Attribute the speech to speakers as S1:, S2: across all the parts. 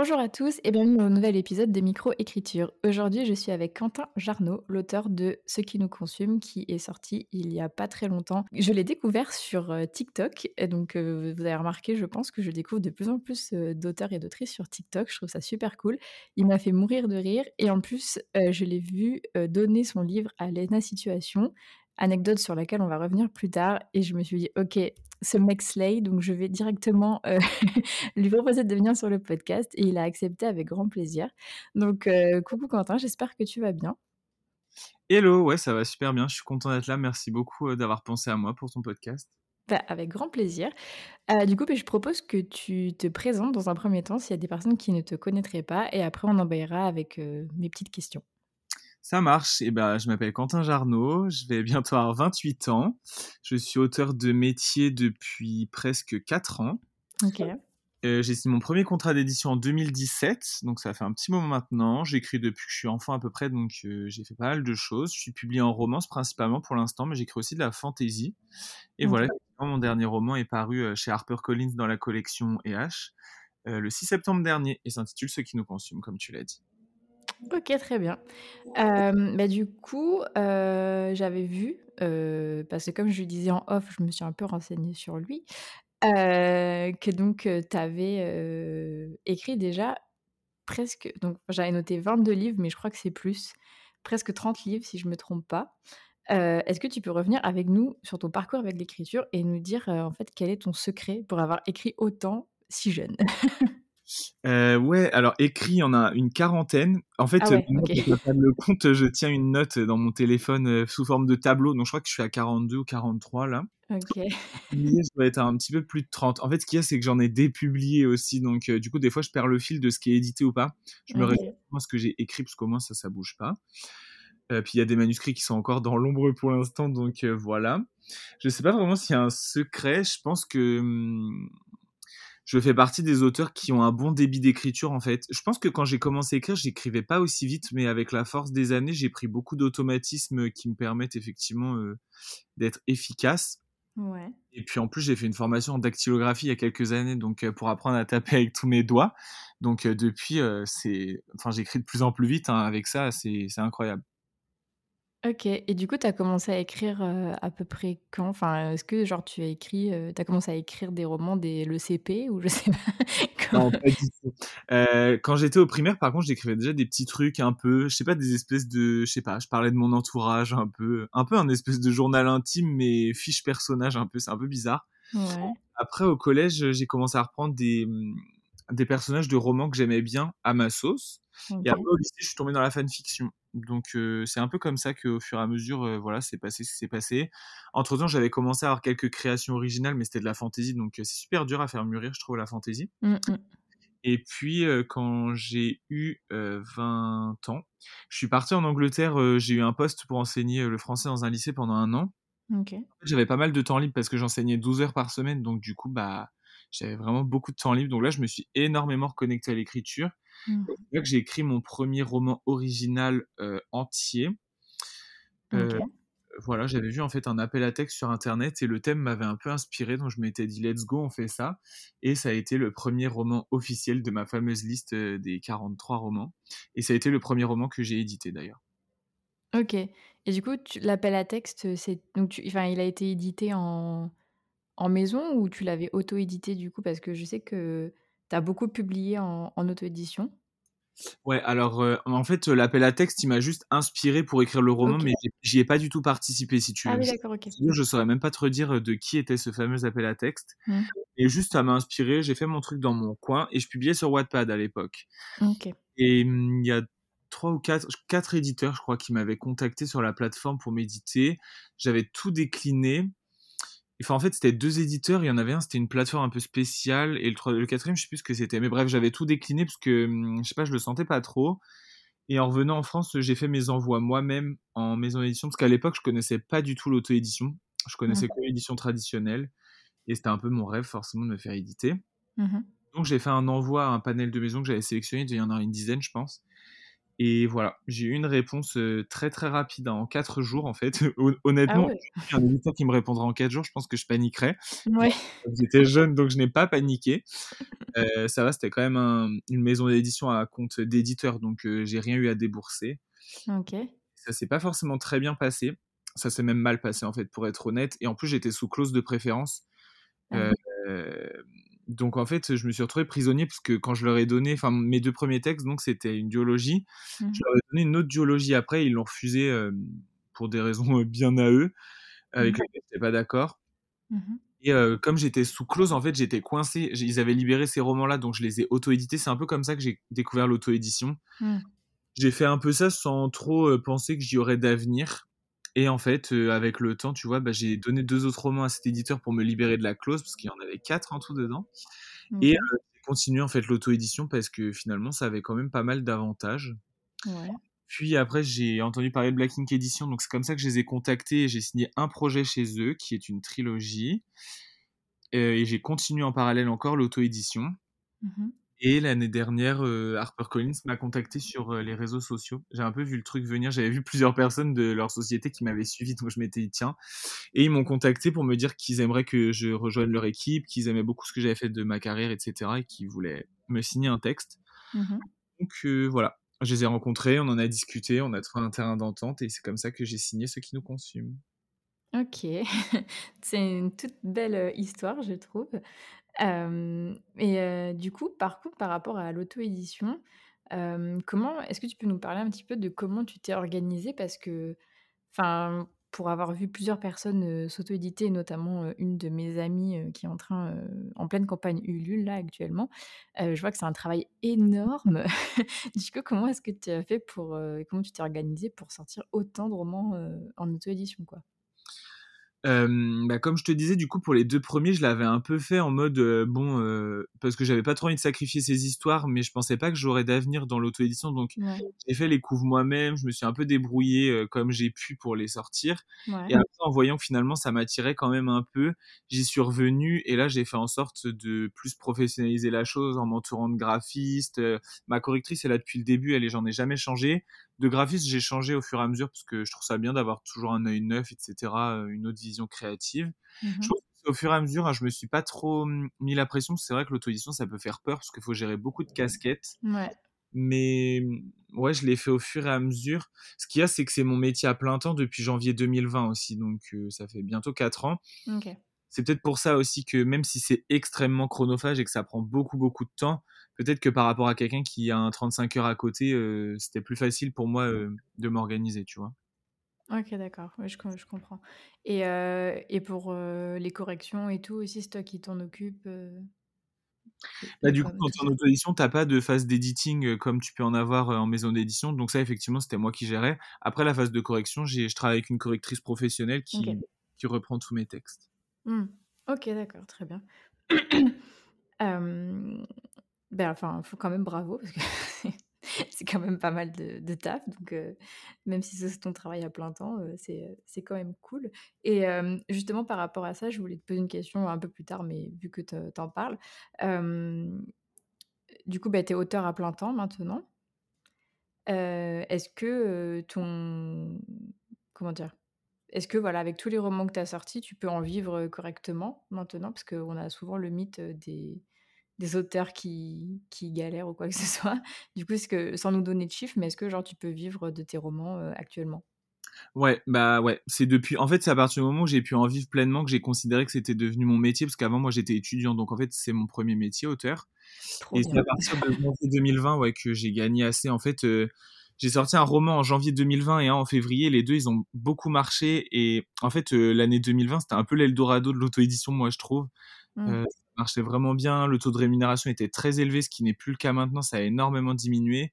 S1: Bonjour à tous et bienvenue un nouvel épisode de Micro-Écriture. Aujourd'hui, je suis avec Quentin Jarnot, l'auteur de Ce qui nous consume, qui est sorti il y a pas très longtemps. Je l'ai découvert sur euh, TikTok, et donc euh, vous avez remarqué, je pense que je découvre de plus en plus euh, d'auteurs et d'autrices sur TikTok. Je trouve ça super cool. Il m'a fait mourir de rire et en plus, je l'ai vu donner son livre à Lena Situation anecdote sur laquelle on va revenir plus tard. Et je me suis dit, ok, ce mec slay, donc je vais directement euh, lui proposer de venir sur le podcast. Et il a accepté avec grand plaisir. Donc, euh, coucou Quentin, j'espère que tu vas bien.
S2: Hello, ouais, ça va super bien. Je suis content d'être là. Merci beaucoup euh, d'avoir pensé à moi pour ton podcast.
S1: Bah, avec grand plaisir. du coup, bah, je propose que tu te présentes dans un premier temps s'il y a des personnes qui ne te connaîtraient pas. Et après, on envahira avec mes petites questions.
S2: Ça marche. Et eh ben, je m'appelle Quentin Jarnot. Je vais bientôt avoir 28 ans. Je suis auteur de métier depuis presque 4 ans.
S1: Ok.
S2: Euh, j'ai signé mon premier contrat d'édition en 2017, donc ça fait un petit moment maintenant. J'écris depuis que je suis enfant à peu près, donc euh, j'ai fait pas mal de choses. Je suis publié en romance principalement pour l'instant, mais j'écris aussi de la fantasy. Et voilà, mon dernier roman est paru euh, chez HarperCollins dans la collection EH le 6 septembre dernier et s'intitule Ce qui nous consume, comme tu l'as dit.
S1: OK, très bien. bah, du coup, j'avais vu, parce que comme je lui disais en off, je me suis un peu renseignée sur lui, que donc, tu avais, écrit déjà presque donc j'avais noté 22 livres, mais je crois que c'est plus, presque 30 livres si je me trompe pas. est-ce que tu peux revenir avec nous sur ton parcours avec l'écriture et nous dire, en fait, quel est ton secret pour avoir écrit autant si jeune?
S2: Euh, ouais, alors écrit, il y en a une quarantaine. En fait, ah le compte, je tiens une note dans mon téléphone euh, sous forme de tableau. Donc je crois que je suis à 42 ou 43 là.
S1: Ok.
S2: je dois être à un petit peu plus de 30. En fait, ce qu'il y a, c'est que j'en ai dépublié aussi. Donc euh, du coup, des fois, je perds le fil de ce qui est édité ou pas. Je me okay. ce que j'ai écrit, parce qu'au moins ça, ça bouge pas. puis il y a des manuscrits qui sont encore dans l'ombre pour l'instant. Donc voilà. Je sais pas vraiment s'il y a un secret. Je pense que. Hum, je fais partie des auteurs qui ont un bon débit d'écriture en fait. Je pense que quand j'ai commencé à écrire, j'écrivais pas aussi vite, mais avec la force des années, j'ai pris beaucoup d'automatismes qui me permettent effectivement euh, d'être efficace.
S1: Ouais.
S2: Et puis en plus, j'ai fait une formation en dactylographie il y a quelques années, donc euh, pour apprendre à taper avec tous mes doigts. Donc euh, depuis, c'est, enfin, j'écris de plus en plus vite hein, avec ça, c'est incroyable.
S1: OK et du coup, tu as commencé à écrire, à peu près quand? Enfin, est-ce que genre tu as écrit, tu as commencé à écrire des romans dès le CP ou je sais pas?
S2: Non, pas du tout. quand j'étais au primaire, par contre, j'écrivais déjà des petits trucs un peu, je sais pas, des espèces de je sais pas, je parlais de mon entourage un peu un peu un espèce de journal intime, mais fiche personnage un peu, c'est un peu bizarre.
S1: Ouais.
S2: Après au collège, j'ai commencé à reprendre des, mmh, des personnages de romans que j'aimais bien à ma sauce et après au lycée, je suis tombé dans la fanfiction. Donc c'est un peu comme ça qu'au fur et à mesure, voilà, c'est passé ce qui s'est passé. Entre temps, j'avais commencé à avoir quelques créations originales, mais c'était de la fantaisie, donc c'est super dur à faire mûrir, je trouve, la fantaisie.
S1: Mmh.
S2: Et puis quand j'ai eu 20 ans, je suis parti en Angleterre, j'ai eu un poste pour enseigner le français dans un lycée pendant un an. J'avais pas mal de temps libre parce que j'enseignais 12 heures par semaine, donc du coup, bah, j'avais vraiment beaucoup de temps libre. Donc là, je me suis énormément reconnecté à l'écriture. Mmh. C'est là que j'ai écrit mon premier roman original euh, entier. Euh, voilà, j'avais vu en fait un appel à texte sur internet et le thème m'avait un peu inspiré, donc je m'étais dit let's go, on fait ça. Et ça a été le premier roman officiel de ma fameuse liste euh, des 43 romans. Et ça a été le premier roman que j'ai édité d'ailleurs.
S1: Ok. Et du coup, l'appel à texte, c'est donc, enfin, il a été édité en en maison ou tu l'avais auto-édité du coup? Parce que je sais que tu as beaucoup publié en, auto-édition.
S2: Ouais, alors en fait, l'appel à texte, il m'a juste inspiré pour écrire le roman, mais j'y ai pas du tout participé, si tu
S1: ah
S2: veux.
S1: Ah oui, d'accord, ok.
S2: Je saurais même pas te redire de qui était ce fameux appel à texte.
S1: Mmh.
S2: Et juste, ça m'a inspiré, j'ai fait mon truc dans mon coin et je publiais sur Wattpad à l'époque.
S1: Ok.
S2: Et mmh, il y a trois ou quatre, quatre éditeurs, je crois, qui m'avaient contacté sur la plateforme pour m'éditer. J'avais tout décliné Enfin, en fait, c'était deux éditeurs. Il y en avait un, c'était une plateforme un peu spéciale. Et le, le quatrième, je sais plus ce que c'était. Mais bref, j'avais tout décliné parce que, hum, je sais pas, je le sentais pas trop. Et en revenant en France, j'ai fait mes envois moi-même en maison d'édition. Parce qu'à l'époque, je connaissais pas du tout l'auto-édition. Je connaissais que l'édition traditionnelle. Et c'était un peu mon rêve, forcément, de me faire éditer.
S1: Mmh
S2: donc, j'ai fait un envoi à un panel de maisons que j'avais sélectionné. Il y en a une dizaine, je pense. Et voilà, j'ai eu une réponse très très rapide, hein, en 4 jours en fait. Honnêtement, ah un éditeur qui me répondra en 4 jours, je pense que je paniquerais.
S1: Ouais.
S2: J'étais jeune, donc je n'ai pas paniqué. ça va, c'était quand même une maison d'édition à compte d'éditeur, donc j'ai rien eu à débourser.
S1: Ok.
S2: Ça s'est pas forcément très bien passé. Ça s'est même mal passé en fait, pour être honnête. Et en plus, j'étais sous clause de préférence. Ah donc en fait, je me suis retrouvé prisonnier parce que quand je leur ai donné, enfin mes deux premiers textes, donc c'était une duologie. Mmh je leur ai donné une autre duologie après, ils l'ont refusé pour des raisons bien à eux, avec mmh. lesquelles j'étais pas d'accord. Mmh Et comme j'étais sous clause, en fait, j'étais coincé. Ils avaient libéré ces romans-là, donc je les ai auto-édités. C'est un peu comme ça que j'ai découvert l'auto-édition. J'ai fait un peu ça sans trop penser que j'y aurais d'avenir. Et en fait, avec le temps, tu vois, bah, j'ai donné deux autres romans à cet éditeur pour me libérer de la clause, parce qu'il y en avait quatre en tout dedans. Et j'ai continué en fait l'auto-édition parce que finalement, ça avait quand même pas mal d'avantages. Puis après, j'ai entendu parler de Black Ink Edition, donc c'est comme ça que je les ai contactés et j'ai signé un projet chez eux, qui est une trilogie. et j'ai continué en parallèle encore l'auto-édition. Mmh et l'année dernière, HarperCollins m'a contacté sur les réseaux sociaux. J'ai un peu vu le truc venir. J'avais vu plusieurs personnes de leur société qui m'avaient suivi, donc je m'étais dit tiens. Et ils m'ont contacté pour me dire qu'ils aimeraient que je rejoigne leur équipe, qu'ils aimaient beaucoup ce que j'avais fait de ma carrière, etc. Et qu'ils voulaient me signer un texte. Mmh donc voilà, je les ai rencontrés, on en a discuté, on a trouvé un terrain d'entente et c'est comme ça que j'ai signé ce qui nous consume.
S1: Ok, c'est une toute belle histoire, je trouve et du coup, par contre, par rapport à l'auto-édition, est-ce que tu peux nous parler un petit peu de comment tu t'es organisée? Parce que, pour avoir vu plusieurs personnes, s'auto-éditer, notamment, une de mes amies, qui est en train, en pleine campagne Ulule là actuellement, je vois que c'est un travail énorme. Du coup, comment est-ce que tu as fait pour, comment tu t'es organisée pour sortir autant de romans, en auto-édition, quoi?
S2: Bah, comme je te disais, du coup, pour les deux premiers, je l'avais un peu fait en mode, bon, parce que j'avais pas trop envie de sacrifier ces histoires, mais je pensais pas que j'aurais d'avenir dans l'auto-édition, donc j'ai fait les couves moi-même, je me suis un peu débrouillé, comme j'ai pu pour les sortir. Et après, en voyant que finalement ça m'attirait quand même un peu, j'y suis revenu et là, j'ai fait en sorte de plus professionnaliser la chose en m'entourant de graphistes, ma correctrice est là depuis le début, elle et j'en ai jamais changé de graphiste, j'ai changé au fur et à mesure parce que je trouve ça bien d'avoir toujours un œil neuf, etc., une autre vision créative. Je mmh pense au fur et à mesure, hein, je me suis pas trop mmh, mis la pression. C'est vrai que l'auto-édition, ça peut faire peur parce qu'il faut gérer beaucoup de casquettes. Mais mmh, ouais, je l'ai fait au fur et à mesure. Ce qu'il y a, c'est que c'est mon métier à plein temps depuis janvier 2020 aussi, donc ça fait bientôt 4 ans. C'est peut-être pour ça aussi que même si c'est extrêmement chronophage et que ça prend beaucoup, beaucoup de temps, peut-être que par rapport à quelqu'un qui a un 35 heures à côté, euh, c'était plus facile pour moi euh, de m'organiser, tu vois.
S1: Ok, d'accord, je, je, comprends. Et, euh, et pour les corrections et tout aussi, c'est toi qui t'en occupes
S2: bah, du coup, quand tu es en auto-édition, tu n'as pas de phase d'éditing comme tu peux en avoir en maison d'édition. Donc ça, effectivement, c'était moi qui gérais. Après la phase de correction, je travaille avec une correctrice professionnelle qui, qui reprend tous mes textes.
S1: Mmh. Ok, d'accord, très bien. Ben, enfin, faut quand même bravo parce que c'est quand même pas mal de, taf. Donc, même si c'est ton travail à plein temps, c'est quand même cool. Et justement, par rapport à ça, je voulais te poser une question un peu plus tard, mais vu que tu en parles. du coup, bah, tu es auteur à plein temps maintenant. Est-ce que ton. Comment dire Est-ce que, voilà, avec tous les romans que tu as sortis, tu peux en vivre correctement maintenant? Parce qu'on a souvent le mythe des des auteurs qui, qui galèrent ou quoi que ce soit. Du coup, est-ce que, sans nous donner de chiffres, mais est-ce que genre tu peux vivre de tes romans actuellement?
S2: Ouais, bah ouais, c'est depuis. En fait, c'est à partir du moment où j'ai pu en vivre pleinement que j'ai considéré que c'était devenu mon métier, parce qu'avant, moi, j'étais étudiant, donc en fait, c'est mon premier métier, auteur. et c'est à partir de janvier 2020 ouais, que j'ai gagné assez. En fait, j'ai sorti un roman en janvier 2020 et un en février. Les deux, ils ont beaucoup marché. Et en fait, l'année 2020, c'était un peu l'Eldorado de l'auto-édition, moi, je trouve. Mmh marchait vraiment bien. Le taux de rémunération était très élevé, ce qui n'est plus le cas maintenant. Ça a énormément diminué.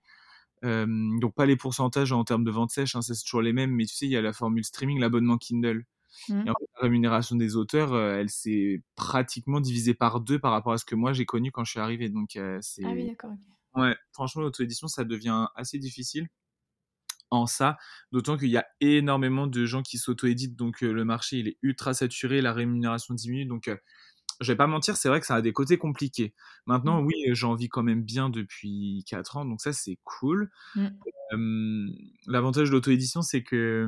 S2: donc pas les pourcentages en termes de vente sèche, hein, c'est toujours les mêmes, mais tu sais, il y a la formule streaming, l'abonnement Kindle. Mmh. Et en fait, la rémunération des auteurs, elle s'est pratiquement divisée par deux par rapport à ce que moi j'ai connu quand je suis arrivé. Donc c'est.
S1: Ah oui, d'accord.
S2: Ouais, franchement, l'auto-édition, ça devient assez difficile en ça, d'autant qu'il y a énormément de gens qui s'auto-éditent, donc le marché il est ultra saturé, la rémunération diminue, donc je vais pas mentir, c'est vrai que ça a des côtés compliqués. Maintenant, mmh. oui, j'en vis quand même bien depuis 4 ans, donc ça, c'est cool. Mmh. L'avantage de l'auto-édition, c'est que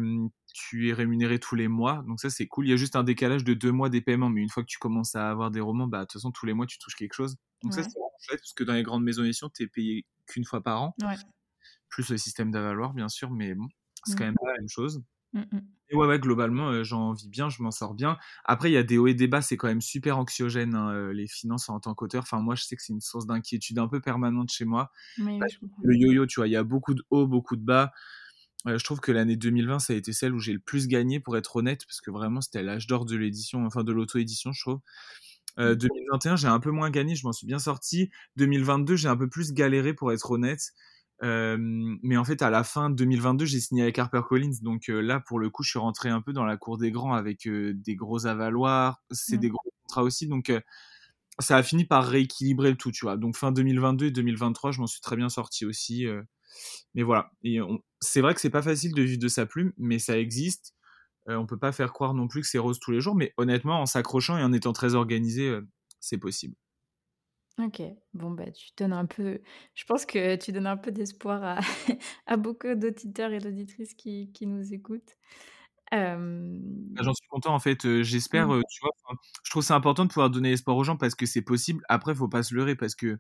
S2: tu es rémunéré tous les mois, donc ça, c'est cool. Il y a juste un décalage de deux mois des paiements, mais une fois que tu commences à avoir des romans, bah, de toute façon, tous les mois, tu touches quelque chose. Donc ça, c'est chouette, parce que dans les grandes maisons d'édition, tu es payé qu'une fois par an. Plus le système d'avaloir, bien sûr, mais bon, c'est quand mmh. même pas la même chose. Ouais, ouais, globalement, j'en vis bien, je m'en sors bien. Après, il y a des hauts et des bas, c'est quand même super anxiogène, hein, les finances en tant qu'auteur. Enfin, moi, je sais que c'est une source d'inquiétude un peu permanente chez moi. le yo-yo, tu vois, il y a beaucoup de hauts, beaucoup de bas. je trouve que l'année 2020, ça a été celle où j'ai le plus gagné, pour être honnête, parce que vraiment, c'était l'âge d'or de l'édition, enfin de l'auto-édition, je trouve. 2021, mmh. j'ai un peu moins gagné, je m'en suis bien sorti. 2022, j'ai un peu plus galéré, pour être honnête mais en fait, à la fin 2022, j'ai signé avec HarperCollins. Donc là, pour le coup, je suis rentré un peu dans la cour des grands avec des gros avaloirs. C'est des mmh. gros contrats aussi. Donc ça a fini par rééquilibrer le tout, tu vois. Donc fin 2022 et 2023, je m'en suis très bien sorti aussi. mais voilà. C'est vrai que c'est pas facile de vivre de sa plume, mais ça existe. on peut pas faire croire non plus que c'est rose tous les jours. Mais honnêtement, en s'accrochant et en étant très organisé, c'est possible.
S1: OK. Bon, bah, tu donnes un peu je pense que tu donnes un peu d'espoir à à beaucoup d'auditeurs et d'auditrices qui qui nous écoutent.
S2: Bah, j'en suis content en fait, j'espère, mmh. tu vois? je trouve c'est important de pouvoir donner espoir aux gens parce que c'est possible. Après, faut pas se leurrer parce que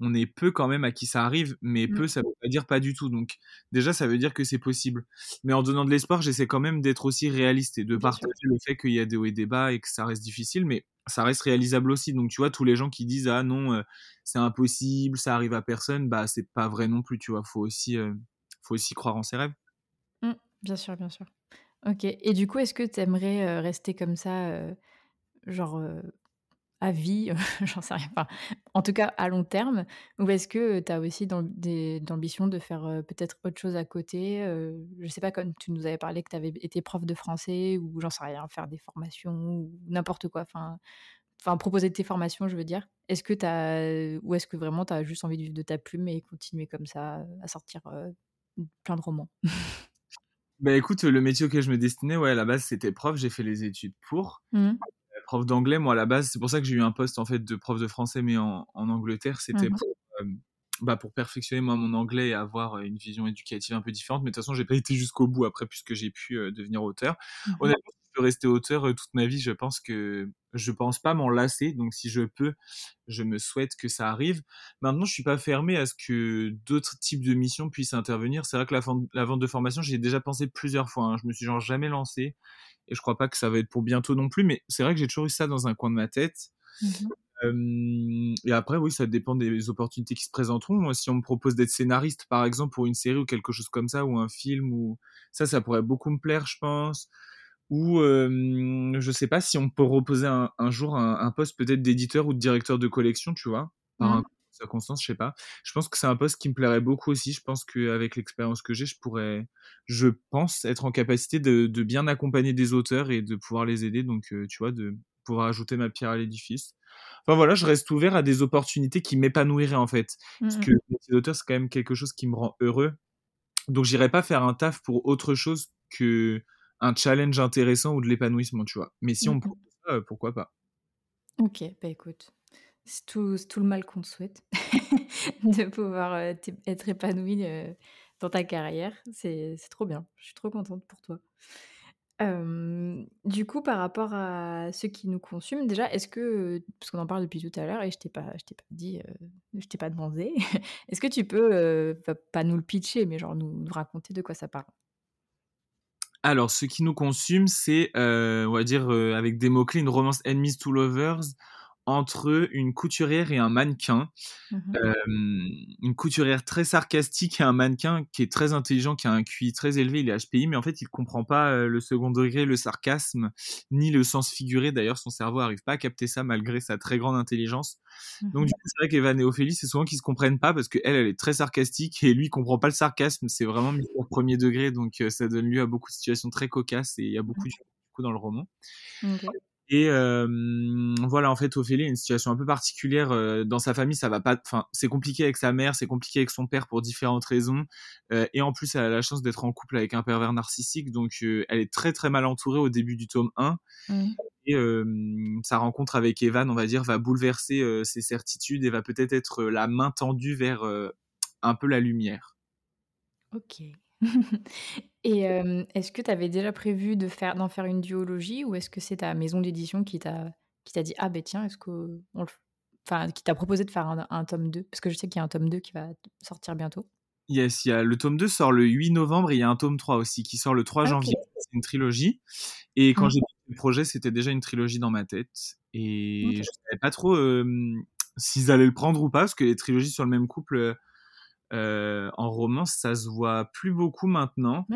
S2: on est peu quand même à qui ça arrive, mais peu, mmh. ça veut pas dire pas du tout. Donc déjà, ça veut dire que c'est possible. Mais en donnant de l'espoir, j'essaie quand même d'être aussi réaliste et de partager le fait qu'il y a des hauts et des bas et que ça reste difficile, mais ça reste réalisable aussi. Donc tu vois, tous les gens qui disent ah non, c'est impossible, ça arrive à personne, bah c'est pas vrai non plus. Tu vois, faut aussi, faut aussi croire en ses rêves.
S1: Mmh, bien sûr, bien sûr. Ok. Et du coup, est-ce que tu aimerais rester comme ça, genre à vie, j'en sais rien, enfin, en tout cas à long terme Ou est-ce que tu as aussi dans des d'ambition de faire, peut-être autre chose à côté? je sais pas, comme tu nous avais parlé que tu avais été prof de français ou j'en sais rien, faire des formations ou n'importe quoi, enfin enfin proposer tes formations, je veux dire. Est-ce que tu as ou est-ce que vraiment tu as juste envie de vivre de ta plume et continuer comme ça à sortir, plein de romans?
S2: Bah, écoute, le métier auquel je me destinais, ouais, à la base, c'était prof, j'ai fait les études pour. Mmh prof d'anglais, moi à la base, c'est pour ça que j'ai eu un poste en fait de prof de français, mais en, Angleterre, c'était mmh pour, bah, pour perfectionner moi mon anglais et avoir une vision éducative un peu différente. Mais de toute façon, j'ai pas été jusqu'au bout après puisque j'ai pu devenir auteur. Mmh Honnêtement, si je peux rester auteur toute ma vie, je pense que je pense pas m'en lasser. Donc si je peux, je me souhaite que ça arrive. Maintenant, je suis pas fermé à ce que d'autres types de missions puissent intervenir. C'est vrai que la, la vente de formation, j'ai déjà pensé plusieurs fois. Hein. Je me suis genre jamais lancé et je crois pas que ça va être pour bientôt non plus, mais c'est vrai que j'ai toujours eu ça dans un coin de ma tête. Mmh et après, oui, ça dépend des opportunités qui se présenteront. Moi, si on me propose d'être scénariste, par exemple, pour une série ou quelque chose comme ça, ou un film, ou ça, ça pourrait beaucoup me plaire, je pense. Ou je sais pas si on peut reposer un, jour un, poste peut-être d'éditeur ou de directeur de collection, tu vois, par mmh circonstance, je sais pas. Je pense que c'est un poste qui me plairait beaucoup aussi. Je pense qu'avec l'expérience que j'ai, je pourrais, je pense, être en capacité de, bien accompagner des auteurs et de pouvoir les aider. Donc, euh, tu vois, de pouvoir ajouter ma pierre à l'édifice. Enfin voilà, je reste ouvert à des opportunités qui m'épanouiraient en fait. Parce mmh que le métier d'auteur, c'est quand même quelque chose qui me rend heureux. Donc, j'irai pas faire un taf pour autre chose que un challenge intéressant ou de l'épanouissement, tu vois. Mais si on me mmh propose ça, euh, pourquoi pas
S1: Ok, bah écoute, c'est tout, le mal qu'on te souhaite, de pouvoir être épanoui dans ta carrière. C'est trop bien. Je suis trop contente pour toi. du coup, par rapport à ceux qui nous consument, déjà, est-ce que, parce qu'on en parle depuis tout à l'heure et je t'ai pas, t'ai pas dit, je t'ai pas demandé, est-ce que tu peux, pas nous le pitcher, mais genre nous, nous raconter de quoi ça parle?
S2: Alors, ce qui nous consume, c'est, on va dire, avec des mots-clés, une romance enemies to lovers entre une couturière et un mannequin. Mmh une couturière très sarcastique et un mannequin qui est très intelligent, qui a un QI très élevé, il est HPI, mais en fait, il comprend pas le second degré, le sarcasme, ni le sens figuré. D'ailleurs, son cerveau n'arrive pas à capter ça malgré sa très grande intelligence. Donc, mmh du coup, c'est vrai qu'Evan et Ophélie, c'est souvent qu'ils se comprennent pas parce qu'elle, elle est très sarcastique et lui, il comprend pas le sarcasme. C'est vraiment mis au premier degré, donc ça donne lieu à beaucoup de situations très cocasses et il y a beaucoup, mmh. de, dans le roman. Et voilà, en fait, Ophélie a une situation un peu particulière dans sa famille. Ça va pas, enfin, c'est compliqué avec sa mère, c'est compliqué avec son père pour différentes raisons. et en plus, elle a la chance d'être en couple avec un pervers narcissique, donc elle est très très mal entourée au début du tome 1. Mmh. Et sa rencontre avec Evan, on va dire, va bouleverser ses certitudes et va peut-être être la main tendue vers un peu la lumière.
S1: Ok. Et est-ce que tu avais déjà prévu de faire d'en faire une duologie ou est-ce que c'est ta maison d'édition qui t'a qui t'a dit: «Ah ben tiens, est-ce qu'on le enfin qui t'a proposé de faire un tome 2?» parce que je sais qu'il y a un tome 2 qui va sortir bientôt.
S2: Yes, il y a le tome 2 sort le 8 novembre et il y a un tome 3 aussi qui sort le 3 janvier. C'est une trilogie et quand mmh. j'ai fait le projet, c'était déjà une trilogie dans ma tête et je savais pas trop, s'ils allaient le prendre ou pas parce que les trilogies sur le même couple, euh, en romance, ça se voit plus beaucoup maintenant.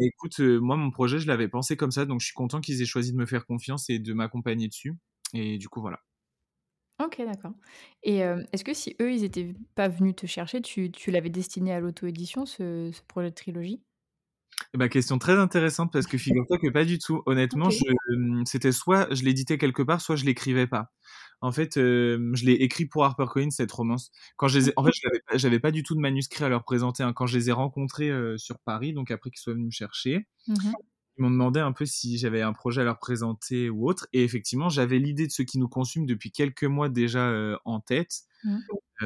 S2: écoute, euh, moi, mon projet, je l'avais pensé comme ça, donc je suis content qu'ils aient choisi de me faire confiance et de m'accompagner dessus. Et du coup, voilà.
S1: Ok, d'accord. Et euh, est-ce que si eux, ils étaient pas venus te chercher, tu, tu l'avais destiné à l'auto-édition, ce, ce, projet de trilogie?
S2: Eh ben, question très intéressante parce que figure-toi que pas du tout. Honnêtement, c'était soit je l'éditais quelque part, soit je l'écrivais pas. En fait, je l'ai écrit pour HarperCollins cette romance. Quand je les en fait, j'avais pas du tout de manuscrit à leur présenter. Hein. Quand je les ai rencontrés sur Paris, donc après qu'ils soient venus me chercher, mmh ils m'ont demandé un peu si j'avais un projet à leur présenter ou autre. Et effectivement, j'avais l'idée de ce qui nous consume depuis quelques mois déjà en tête. Mmh.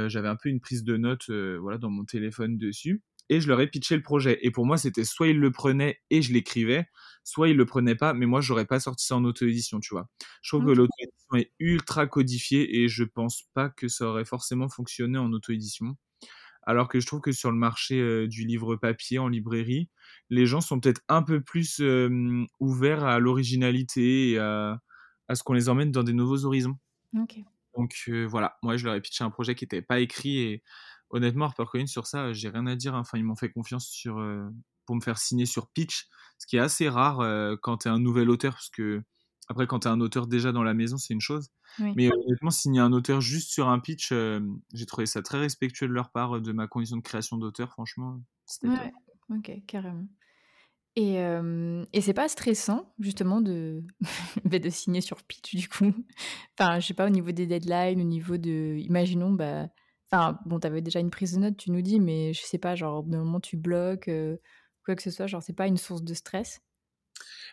S2: j'avais un peu une prise de notes, voilà, dans mon téléphone dessus et je leur ai pitché le projet. Et pour moi, c'était soit ils le prenaient et je l'écrivais, soit ils le prenaient pas, mais moi, j'aurais pas sorti ça en auto-édition, tu vois. Je trouve que l'auto-édition est ultra codifiée et je pense pas que ça aurait forcément fonctionné en auto-édition. Alors que je trouve que sur le marché euh, du livre papier en librairie, les gens sont peut-être un peu plus ouverts à l'originalité et à, ce qu'on les emmène dans des nouveaux horizons. Donc euh, voilà, moi je leur ai pitché un projet qui n'était pas écrit et honnêtement, HarperCollins, sur ça, j'ai rien à dire. Enfin, ils m'ont fait confiance sur, euh, pour me faire signer sur pitch, ce qui est assez rare euh, quand tu es un nouvel auteur, parce que après, quand tu es un auteur déjà dans la maison, c'est une chose. Mais honnêtement, signer un auteur juste sur un pitch, euh, j'ai trouvé ça très respectueux de leur part, de ma condition de création d'auteur, franchement.
S1: Ouais, ok, carrément. Et, et c'est pas stressant, justement, de, de signer sur pitch, du coup? Enfin, je sais pas, au niveau des deadlines, au niveau de. Imaginons, bah Enfin, bon, t'avais déjà une prise de notes, tu nous dis, mais je sais pas, genre, au bout d'un moment, tu bloques, euh, quoi que ce soit, genre, c'est pas une source de stress?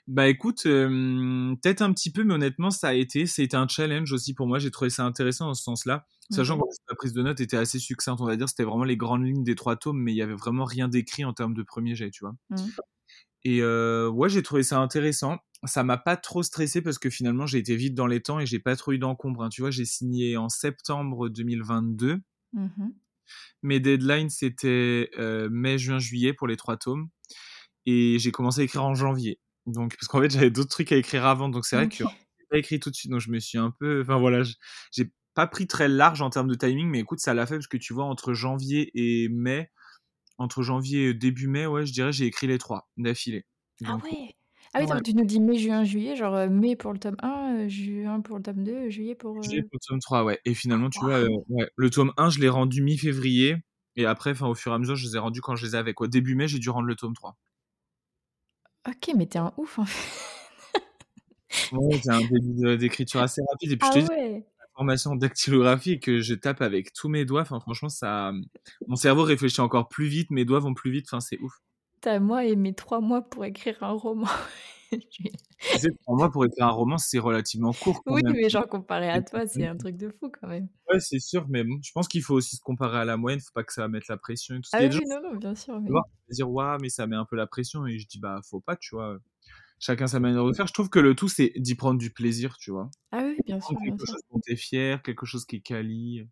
S2: Bah écoute, peut-être un petit peu, mais honnêtement, ça a été, c'était un challenge aussi pour moi, j'ai trouvé ça intéressant dans ce sens-là. Sachant que la prise de notes était assez succincte, on va dire, c'était vraiment les grandes lignes des trois tomes, mais il y avait vraiment rien d'écrit en termes de premier jet, tu vois? Mmh. Et euh, ouais, j'ai trouvé ça intéressant. Ça m'a pas trop stressé parce que finalement, j'ai été vite dans les temps et j'ai pas trop eu d'encombre. Hein. Tu vois, j'ai signé en septembre 2022. Mmh Mes deadlines, c'était mai, juin, juillet pour les trois tomes. Et j'ai commencé à écrire en janvier. Donc, parce qu'en fait, j'avais d'autres trucs à écrire avant. Donc, c'est vrai que j'ai pas écrit tout de suite. Donc, je me suis un peu. Enfin, voilà, j'ai pas pris très large en termes de timing. Mais écoute, ça l'a fait parce que tu vois, entre janvier et mai, entre janvier et début mai, ouais, je dirais, j'ai écrit les trois d'affilée.
S1: Ah ouais ah oui, donc tu nous dis mai, juin, juillet, genre euh, mai pour le tome 1, euh, juin pour le tome 2, juillet pour.
S2: Juillet pour le tome 3, ouais. Et finalement, tu vois, euh, ouais, le tome 1, je l'ai rendu mi-février. Et après, au fur et à mesure, je les ai rendus quand je les avais. Quoi. Début mai, j'ai dû rendre le tome 3.
S1: Ok, mais t'es un ouf en fait.
S2: ouais, t'as un début d'écriture assez rapide. Et puis je ah te dis, la formation dactylographie que je tape avec tous mes doigts, franchement, ça. Mon cerveau réfléchit encore plus vite, mes doigts vont plus vite, enfin, c'est ouf.
S1: T'as moi et mes trois mois pour écrire un roman.
S2: trois mois pour écrire un roman, c'est relativement court.
S1: oui, mais genre comparé à toi, c'est un truc de fou quand même.
S2: Ouais, c'est sûr, mais je pense qu'il faut aussi se comparer à la moyenne, faut pas que ça va mettre la pression et tout.
S1: Ah oui, non, non, bien sûr.
S2: Mais... dire, waouh, mais ça met un peu la pression, et je dis, bah, faut pas, tu vois. Chacun sa manière de faire. Je trouve que le tout, c'est d'y prendre du plaisir, tu vois.
S1: Ah oui, bien sûr.
S2: Quelque chose dont t'es fier, quelque chose qui est quali.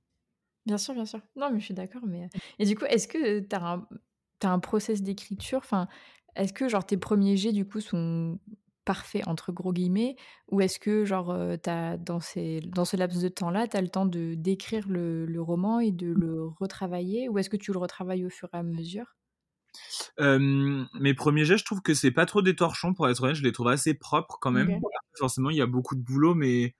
S1: Bien sûr, bien sûr. Non, mais je suis d'accord. Mais... Et du coup, est-ce que tu as un tu as un process d'écriture enfin, est-ce que genre tes premiers jets du coup sont parfaits entre gros guillemets ou est-ce que genre as, dans, ces, dans ce laps de temps-là, tu as le temps de d'écrire le, le, roman et de le retravailler ou est-ce que tu le retravailles au fur et à mesure?
S2: Mes premiers jets, je trouve que c'est pas trop des torchons pour être honnête, je les trouve assez propres quand même. Forcément, il y a beaucoup de boulot, mais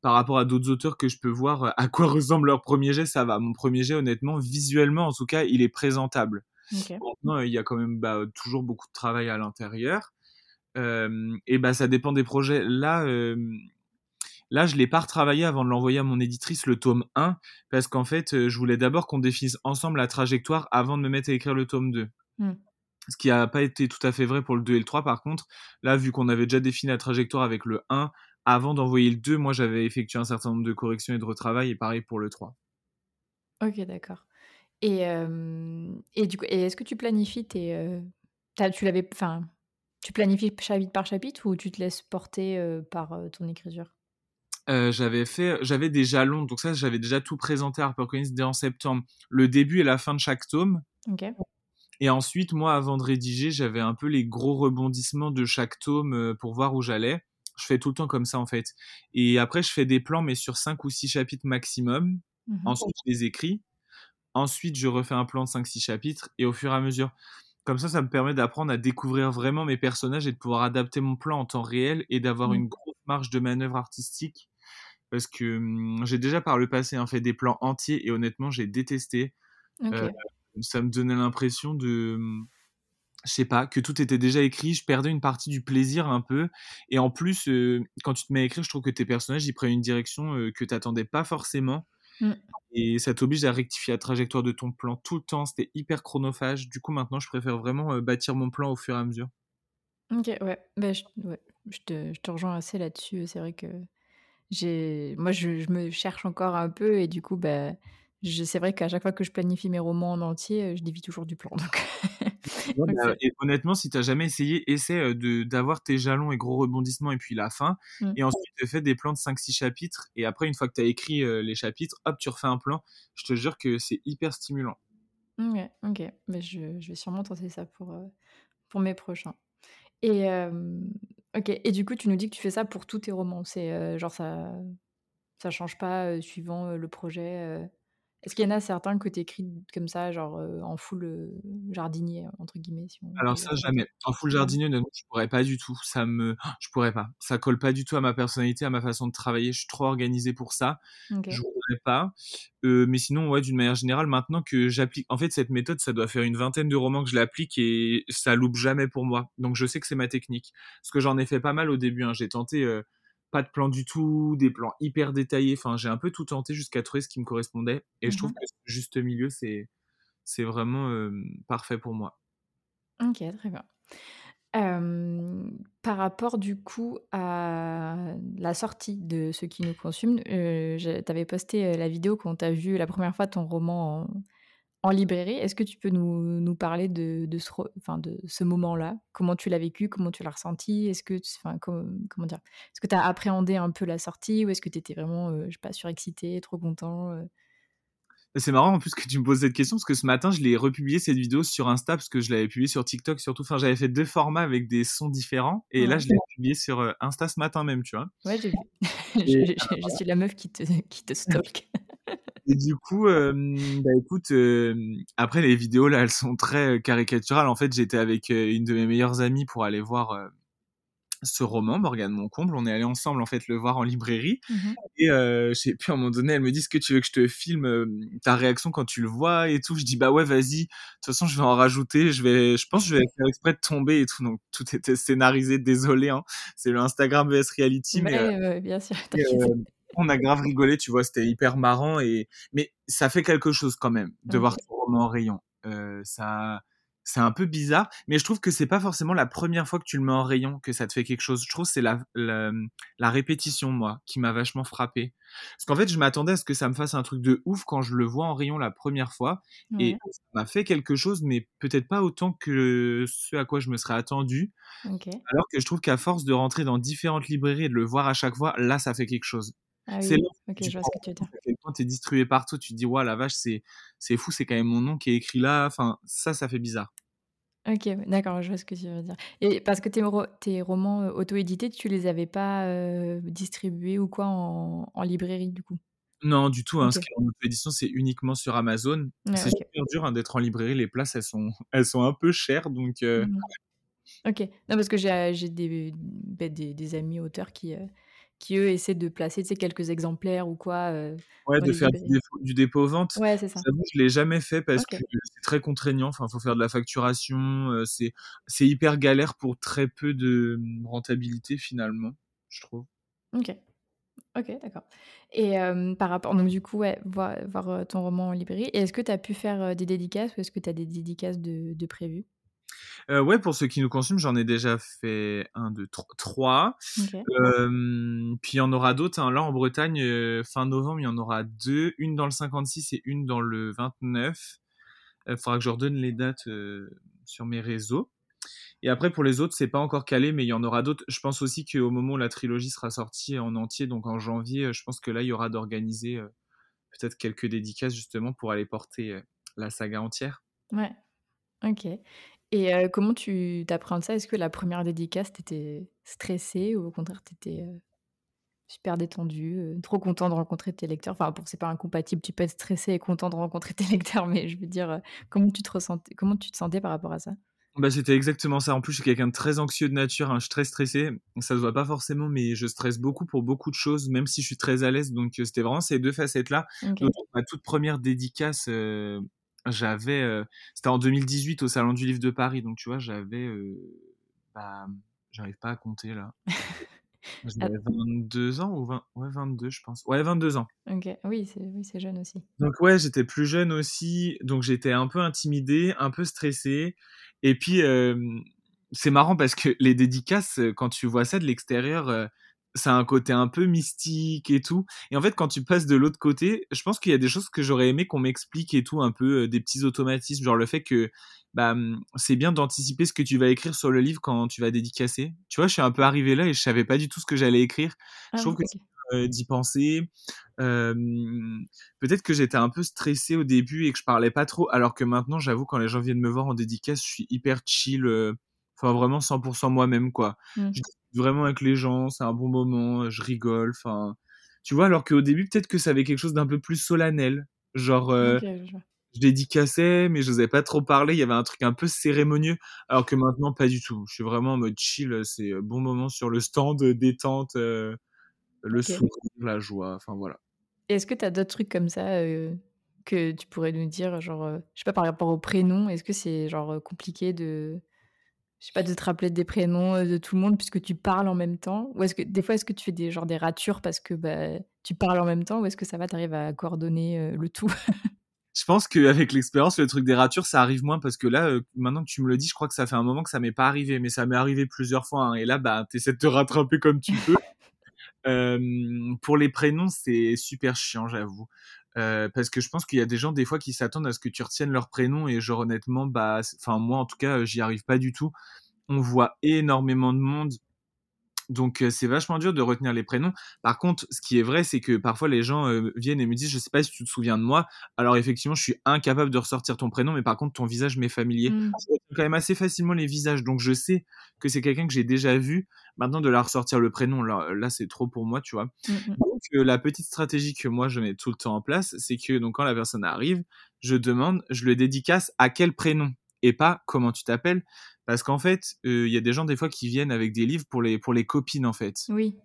S2: par rapport à d'autres auteurs que je peux voir à quoi ressemble leur premier jet, ça va. Mon premier jet, honnêtement, visuellement en tout cas, il est présentable. Maintenant, il y a quand même bah, toujours beaucoup de travail à l'intérieur. et bah, ça dépend des projets. Là, Là, je l'ai pas retravaillé avant de l'envoyer à mon éditrice, le tome 1, parce qu'en fait, euh, je voulais d'abord qu'on définisse ensemble la trajectoire avant de me mettre à écrire le tome 2. Mmh. Ce qui n'a pas été tout à fait vrai pour le 2 et le 3, par contre. Là, vu qu'on avait déjà défini la trajectoire avec le 1, avant d'envoyer le 2, moi, j'avais effectué un certain nombre de corrections et de retravail, et pareil pour le 3.
S1: Ok, d'accord. Et, et du coup, est-ce que tu planifies tes, tu l'avais, enfin, tu planifies chapitre par chapitre ou tu te laisses porter par ton écriture?
S2: J'avais fait, j'avais des jalons, donc ça, j'avais déjà tout présenté à HarperCollins dès en septembre, le début et la fin de chaque tome. Et ensuite, moi, avant de rédiger, j'avais un peu les gros rebondissements de chaque tome pour voir où j'allais. Je fais tout le temps comme ça, en fait. Et après, je fais des plans, mais sur 5 ou 6 chapitres maximum. Mmh ensuite, je les écris. Ensuite, je refais un plan de 5-6 chapitres. Et au fur et à mesure, comme ça, ça me permet d'apprendre à découvrir vraiment mes personnages et de pouvoir adapter mon plan en temps réel et d'avoir mmh. une grosse marge de manœuvre artistique. Parce que mmh, j'ai déjà par le passé hein, fait des plans entiers et honnêtement, j'ai détesté. Euh, ça me donnait l'impression de mmh, je sais pas, que tout était déjà écrit, je perdais une partie du plaisir un peu. Et en plus, euh, quand tu te mets à écrire, je trouve que tes personnages, ils prennent une direction euh, que tu n'attendais pas forcément. Mmh. Et ça t'oblige à rectifier la trajectoire de ton plan tout le temps. C'était hyper chronophage. Du coup, maintenant, je préfère vraiment euh, bâtir mon plan au fur et à mesure.
S1: Ok, ouais. Bah, je, je, te, je, te, rejoins assez là-dessus. C'est vrai que j'ai, moi, je, je, me cherche encore un peu et du coup, bah, c'est vrai qu'à chaque fois que je planifie mes romans en entier, je dévie toujours du plan. Donc...
S2: Bah, et honnêtement, si tu n'as jamais essayé, essaie de, d'avoir tes jalons et gros rebondissements et puis la fin. Mmh. Et ensuite, fais des plans de 5-6 chapitres. Et après, une fois que tu as écrit les chapitres, hop, tu refais un plan. Je te jure que c'est hyper stimulant.
S1: Ouais, ok. Mais je, je, vais sûrement tenter ça pour, pour mes prochains. Et, ok. Et du coup, tu nous dis que tu fais ça pour tous tes romans. C'est genre ça ça change pas suivant le projet est-ce qu'il y en a certains que tu écris comme ça, genre en full jardinier, entre guillemets
S2: Alors ça, jamais. En full jardinier, non, je pourrais pas du tout. Ça me... Je pourrais pas. Ça colle pas du tout à ma personnalité, à ma façon de travailler. Je suis trop organisé pour ça. Je voudrais pas. mais sinon, ouais, d'une manière générale, maintenant que j'applique... En fait, cette méthode, ça doit faire une vingtaine de romans que je l'applique et ça loupe jamais pour moi. Donc je sais que c'est ma technique. Parce que j'en ai fait pas mal au début. Hein. J'ai tenté pas de plan du tout, des plans hyper détaillés. Enfin, j'ai un peu tout tenté jusqu'à trouver ce qui me correspondait. Et je trouve mmh que ce juste milieu, c'est, c'est vraiment parfait pour moi.
S1: Ok, très bien. par rapport du coup à la sortie de ce qui nous consume, euh, tu avais posté la vidéo quand tu as vu la première fois ton roman en, en librairie. Est-ce que tu peux nous, nous parler de, de ce, enfin, de ce moment-là? Comment tu l'as vécu? Comment tu l'as ressenti? Est-ce que, enfin, comment dire? Est-ce que tu as appréhendé un peu la sortie ou est-ce que tu étais vraiment, euh, je sais pas, surexcité, trop content euh?
S2: C'est marrant en plus que tu me poses cette question parce que ce matin, je l'ai republié cette vidéo sur Insta parce que je l'avais publié sur TikTok surtout. Enfin, j'avais fait deux formats avec des sons différents et là, je l'ai publié sur euh, Insta ce matin même, tu vois?
S1: Ouais, j'ai vu. je, je, suis la meuf qui te, qui te stalk.
S2: Et du coup, bah écoute, après les vidéos là, elles sont très caricaturales. En fait, j'étais avec une de mes meilleures amies pour aller voir ce roman, Morgane Moncomble. On est allé ensemble en fait le voir en librairie. Mmh et je sais plus, à un moment donné, elle me dit ce que tu veux que je te filme ta réaction quand tu le vois et tout? Je dis bah ouais, vas-y. De toute façon, je vais en rajouter. Je vais, je pense, que je vais faire exprès de tomber et tout. Donc tout était scénarisé. Désolé, hein. c'est le Instagram vs Reality.
S1: Mais, bien sûr
S2: on a grave rigolé, tu vois, c'était hyper marrant et mais ça fait quelque chose quand même de voir ton roman en rayon. Euh, ça, c'est un peu bizarre, mais je trouve que c'est pas forcément la première fois que tu le mets en rayon que ça te fait quelque chose. Je trouve que c'est la, la, répétition, moi, qui m'a vachement frappé. Parce qu'en fait, je m'attendais à ce que ça me fasse un truc de ouf quand je le vois en rayon la première fois. Et ça m'a fait quelque chose, mais peut-être pas autant que ce à quoi je me serais attendu. Alors que je trouve qu'à force de rentrer dans différentes librairies et de le voir à chaque fois, là, ça fait quelque chose.
S1: Ah c'est là ok, je vois ce que tu veux dire.
S2: Quand tu es distribué partout, tu te dis, ouais, la vache, c'est, c'est fou, c'est quand même mon nom qui est écrit là. Enfin, ça, ça fait bizarre.
S1: Ok, d'accord, je vois ce que tu veux dire. Et parce que tes, tes romans euh, auto-édités, tu les avais pas euh, distribués ou quoi en, en, librairie, du coup?
S2: Non, du tout. Hein, Ce qui est en auto-édition, c'est uniquement sur Amazon. c'est super dur hein, d'être en librairie. Les places, elles sont, elles sont un peu chères. Donc, euh, mmh
S1: Ok. Non, parce que j'ai, j'ai des, bah, des, des, amis auteurs qui qui eux essaient de placer quelques exemplaires ou quoi. Euh,
S2: ouais, de faire du dépôt-vente.
S1: Ouais, c'est ça.
S2: je l'ai jamais fait parce que c'est très contraignant. Enfin, faut faire de la facturation. Euh, c'est c'est hyper galère pour très peu de mmh, rentabilité finalement, je trouve.
S1: Ok. OK, d'accord et par rapport donc du coup, ouais, voir voir, ton roman en librairie est-ce que tu as pu faire, des dédicaces ou est-ce que tu as des dédicaces de de prévues?
S2: Heu, ouais, pour ceux qui nous consument, j'en ai déjà fait 1-2-3.
S1: OK.
S2: puis il y en aura d'autres, hein. Là, en Bretagne, fin novembre, il y en aura 2, une dans le 56 et une dans le 29. Il faudra que je redonne les dates, sur mes réseaux et après pour les autres, c'est pas encore calé, mais il y en aura d'autres. Je pense aussi qu'au moment où la trilogie sera sortie en entier, donc en janvier, je pense que là, il y aura d'organiser, peut-être quelques dédicaces justement pour aller porter, la saga entière.
S1: Ouais. OK et comment tu tu ça? Est-ce que la première dédicace, tu étais stressée ou au contraire tu étais, super détendue, trop content de rencontrer tes lecteurs? Enfin bon, c'est pas incompatible, tu peux être stressé et content de rencontrer tes lecteurs, mais je veux dire, comment tu te ressentais comment tu te sentais par rapport à ça?
S2: Bah, c'était exactement ça. En plus, je suis quelqu'un de très anxieux de nature, hein, je suis très stressé. Ça se voit pas forcément, mais je stresse beaucoup pour beaucoup de choses, même si je suis très à l'aise. Donc, c'était vraiment ces deux facettes-là. ma toute première dédicace, j'avais, c'était en 2018 au Salon du Livre de Paris. Donc, tu vois, j'avais, bah, j'arrive pas à compter là. J'avais 22 ans ou 20 ouais 22 je pense. Ouais 22 ans.
S1: OK, oui c'est oui c'est jeune aussi.
S2: Donc ouais, j'étais plus jeune aussi, donc j'étais un peu intimidé, un peu stressé et puis, c'est marrant parce que les dédicaces, quand tu vois ça de l'extérieur, ça a un côté un peu mystique et tout. Et en fait, quand tu passes de l'autre côté, je pense qu'il y a des choses que j'aurais aimé qu'on m'explique et tout, un peu des petits automatismes, genre le fait que bah, c'est bien d'anticiper ce que tu vas écrire sur le livre quand tu vas dédicacer. Tu vois, je suis un peu arrivé là et je savais pas du tout ce que j'allais écrire. je ah trouve que d'y penser. Peut-être que j'étais un peu stressé au début et que je parlais pas trop, alors que maintenant, j'avoue, quand les gens viennent me voir en dédicace, je suis hyper chill, enfin vraiment 100% moi-même, quoi. Mmh. Je vraiment avec les gens, c'est un bon moment, je rigole, enfin, tu vois, alors qu'au début, peut-être que ça avait quelque chose d'un peu plus solennel, genre. je dédicaçais, mais je n'osais pas trop parler. Il y avait un truc un peu cérémonieux, alors que maintenant, pas du tout. Je suis vraiment en mode chill. C'est bon moment sur le stand, détente le sourire, la joie, enfin voilà.
S1: Est-ce que tu as d'autres trucs comme ça que tu pourrais nous dire, genre, je sais pas, par rapport au prénom, est-ce que c'est genre compliqué de, je sais pas, de te rappeler des prénoms de tout le monde puisque tu parles en même temps? Ou est-ce que des fois, est-ce que tu fais des genre des ratures parce que bah, tu parles en même temps ou est-ce que ça va, tu arrives à coordonner le tout?
S2: Je pense qu'avec l'expérience, le truc des ratures, ça arrive moins parce que là, maintenant que tu me le dis, je crois que ça fait un moment que ça m'est pas arrivé, mais ça m'est arrivé plusieurs fois. Hein, et là, bah, tu essaies de te rattraper comme tu peux pour les prénoms, c'est super chiant, j'avoue. parce que je pense qu'il y a des gens des fois qui s'attendent à ce que tu retiennes leur prénom et genre honnêtement bah enfin moi en tout cas j'y arrive pas du tout on voit énormément de monde donc c'est vachement dur de retenir les prénoms. Par contre, ce qui est vrai, c'est que parfois les gens viennent et me disent, je sais pas si tu te souviens de moi. Alors effectivement, je suis incapable de ressortir ton prénom, mais par contre ton visage m'est familier. Mmh. Je retiens quand même assez facilement les visages, donc je sais que c'est quelqu'un que j'ai déjà vu. Maintenant de la ressortir le prénom, là, là c'est trop pour moi, tu vois. Mmh, mmh. Donc la petite stratégie que moi je mets tout le temps en place, c'est que donc quand la personne arrive, je demande, je le dédicace à quel prénom et pas comment tu t'appelles parce qu'en fait, il y a des gens des fois qui viennent avec des livres pour les, pour les copines, en fait.
S1: Oui.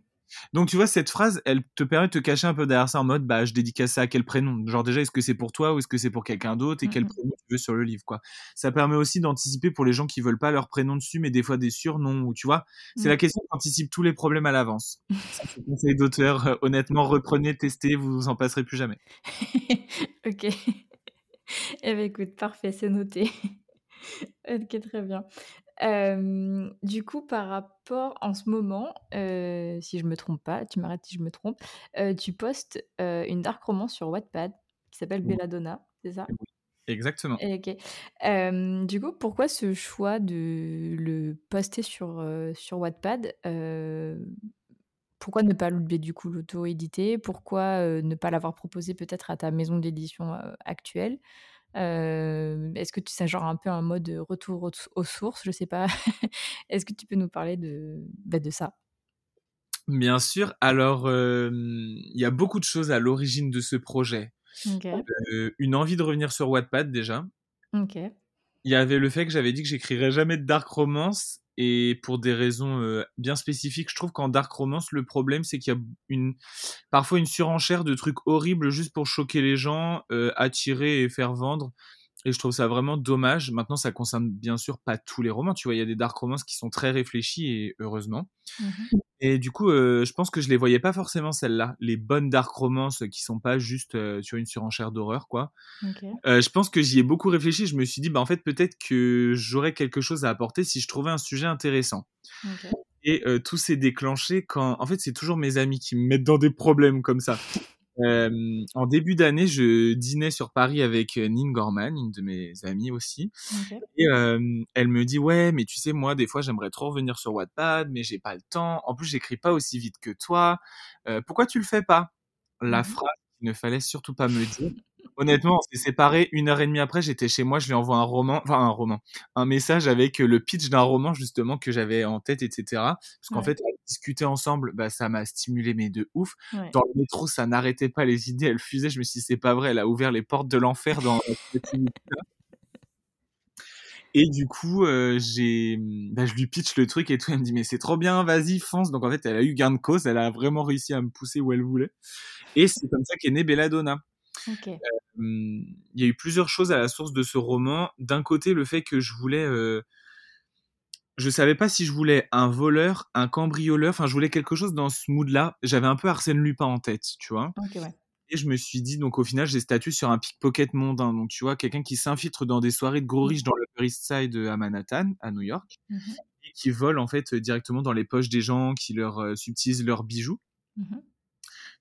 S2: Donc tu vois, cette phrase, elle te permet de te cacher un peu derrière ça en mode, bah, je dédicace ça à quel prénom? Genre déjà, est-ce que c'est pour toi ou est-ce que c'est pour quelqu'un d'autre et quel prénom tu veux sur le livre, quoi? Ça permet aussi d'anticiper pour les gens qui veulent pas leur prénom dessus, mais des fois des surnoms, ou tu vois. C'est la question d'anticiper tous les problèmes à l'avance. c'est conseil d'auteur. Euh, honnêtement, reprenez, testez, vous vous en passerez plus jamais.
S1: ok. Eh bien, écoute, parfait, c'est noté. OK, très bien. du coup, par rapport en ce moment, si je me trompe pas, tu m'arrêtes si je me trompe, tu postes, une dark romance sur Wattpad qui s'appelle Belladonna, c'est ça?
S2: exactement.
S1: OK. du coup, pourquoi ce choix de le poster sur, sur Wattpad? pourquoi ne pas du coup l'auto-éditer? Pourquoi, ne pas l'avoir proposé peut-être à ta maison d'édition, actuelle? Est-ce que tu sais, genre un peu un mode retour aux, sources, je sais pas. Est-ce que tu peux nous parler de, bah, de ça?
S2: Bien sûr. Alors, il y a beaucoup de choses à l'origine de ce projet. une envie de revenir sur Wattpad déjà.
S1: Ok.
S2: Il y avait le fait que j'avais dit que j'écrirais jamais de dark romance et pour des raisons bien spécifiques, je trouve qu'en dark romance, le problème c'est qu'il y a une parfois une surenchère de trucs horribles juste pour choquer les gens, attirer et faire vendre. Et je trouve ça vraiment dommage. Maintenant, ça concerne bien sûr pas tous les romans. Tu vois, il y a des dark romances qui sont très réfléchis et heureusement. Mmh et du coup, euh, je pense que je les voyais pas forcément celles-là, les bonnes dark romances qui sont pas juste euh, sur une surenchère d'horreur, quoi. Euh, je pense que j'y ai beaucoup réfléchi. Je me suis dit, bah en fait, peut-être que j'aurais quelque chose à apporter si je trouvais un sujet intéressant. Et tout s'est déclenché quand, en fait, c'est toujours mes amis qui me mettent dans des problèmes comme ça. Euh, en début d'année, je dînais sur Paris avec Nin Gorman, une de mes amies aussi. Et euh, elle me dit ouais, mais tu sais moi, des fois, j'aimerais trop revenir sur Wattpad, mais j'ai pas le temps. En plus, j'écris pas aussi vite que toi. Euh, pourquoi tu le fais pas? La mmh phrase qu'il ne fallait surtout pas me dire. Honnêtement, on s'est séparés une heure et demie après. J'étais chez moi, je lui envoie un roman, enfin un roman, un message avec le pitch d'un roman justement que j'avais en tête, etc. Parce qu'en fait, discuter ensemble, bah, ça m'a stimulé mais de ouf. Dans le métro, ça n'arrêtait pas, les idées, elles fusaient. Je me suis dit, c'est pas vrai, elle a ouvert les portes de l'enfer dans Et du coup, euh, j'ai, bah, je lui pitch le truc et tout. Elle me dit, mais c'est trop bien, vas-y, fonce. Donc en fait, elle a eu gain de cause. Elle a vraiment réussi à me pousser où elle voulait. Et c'est comme ça qu'est née Belladonna. Okay. il y a eu plusieurs choses à la source de ce roman. D'un côté, le fait que je voulais. Euh, je savais pas si je voulais un voleur, un cambrioleur. Enfin, je voulais quelque chose dans ce mood-là. J'avais un peu Arsène Lupin en tête, tu vois? Et je me suis dit, donc au final, j'ai statut sur un pickpocket mondain. Donc, tu vois, quelqu'un qui s'infiltre dans des soirées de gros mmh. riches dans le East Side à Manhattan, à New York, mmh et qui vole en fait directement dans les poches des gens, qui leur euh, subtilisent leurs bijoux. Mmh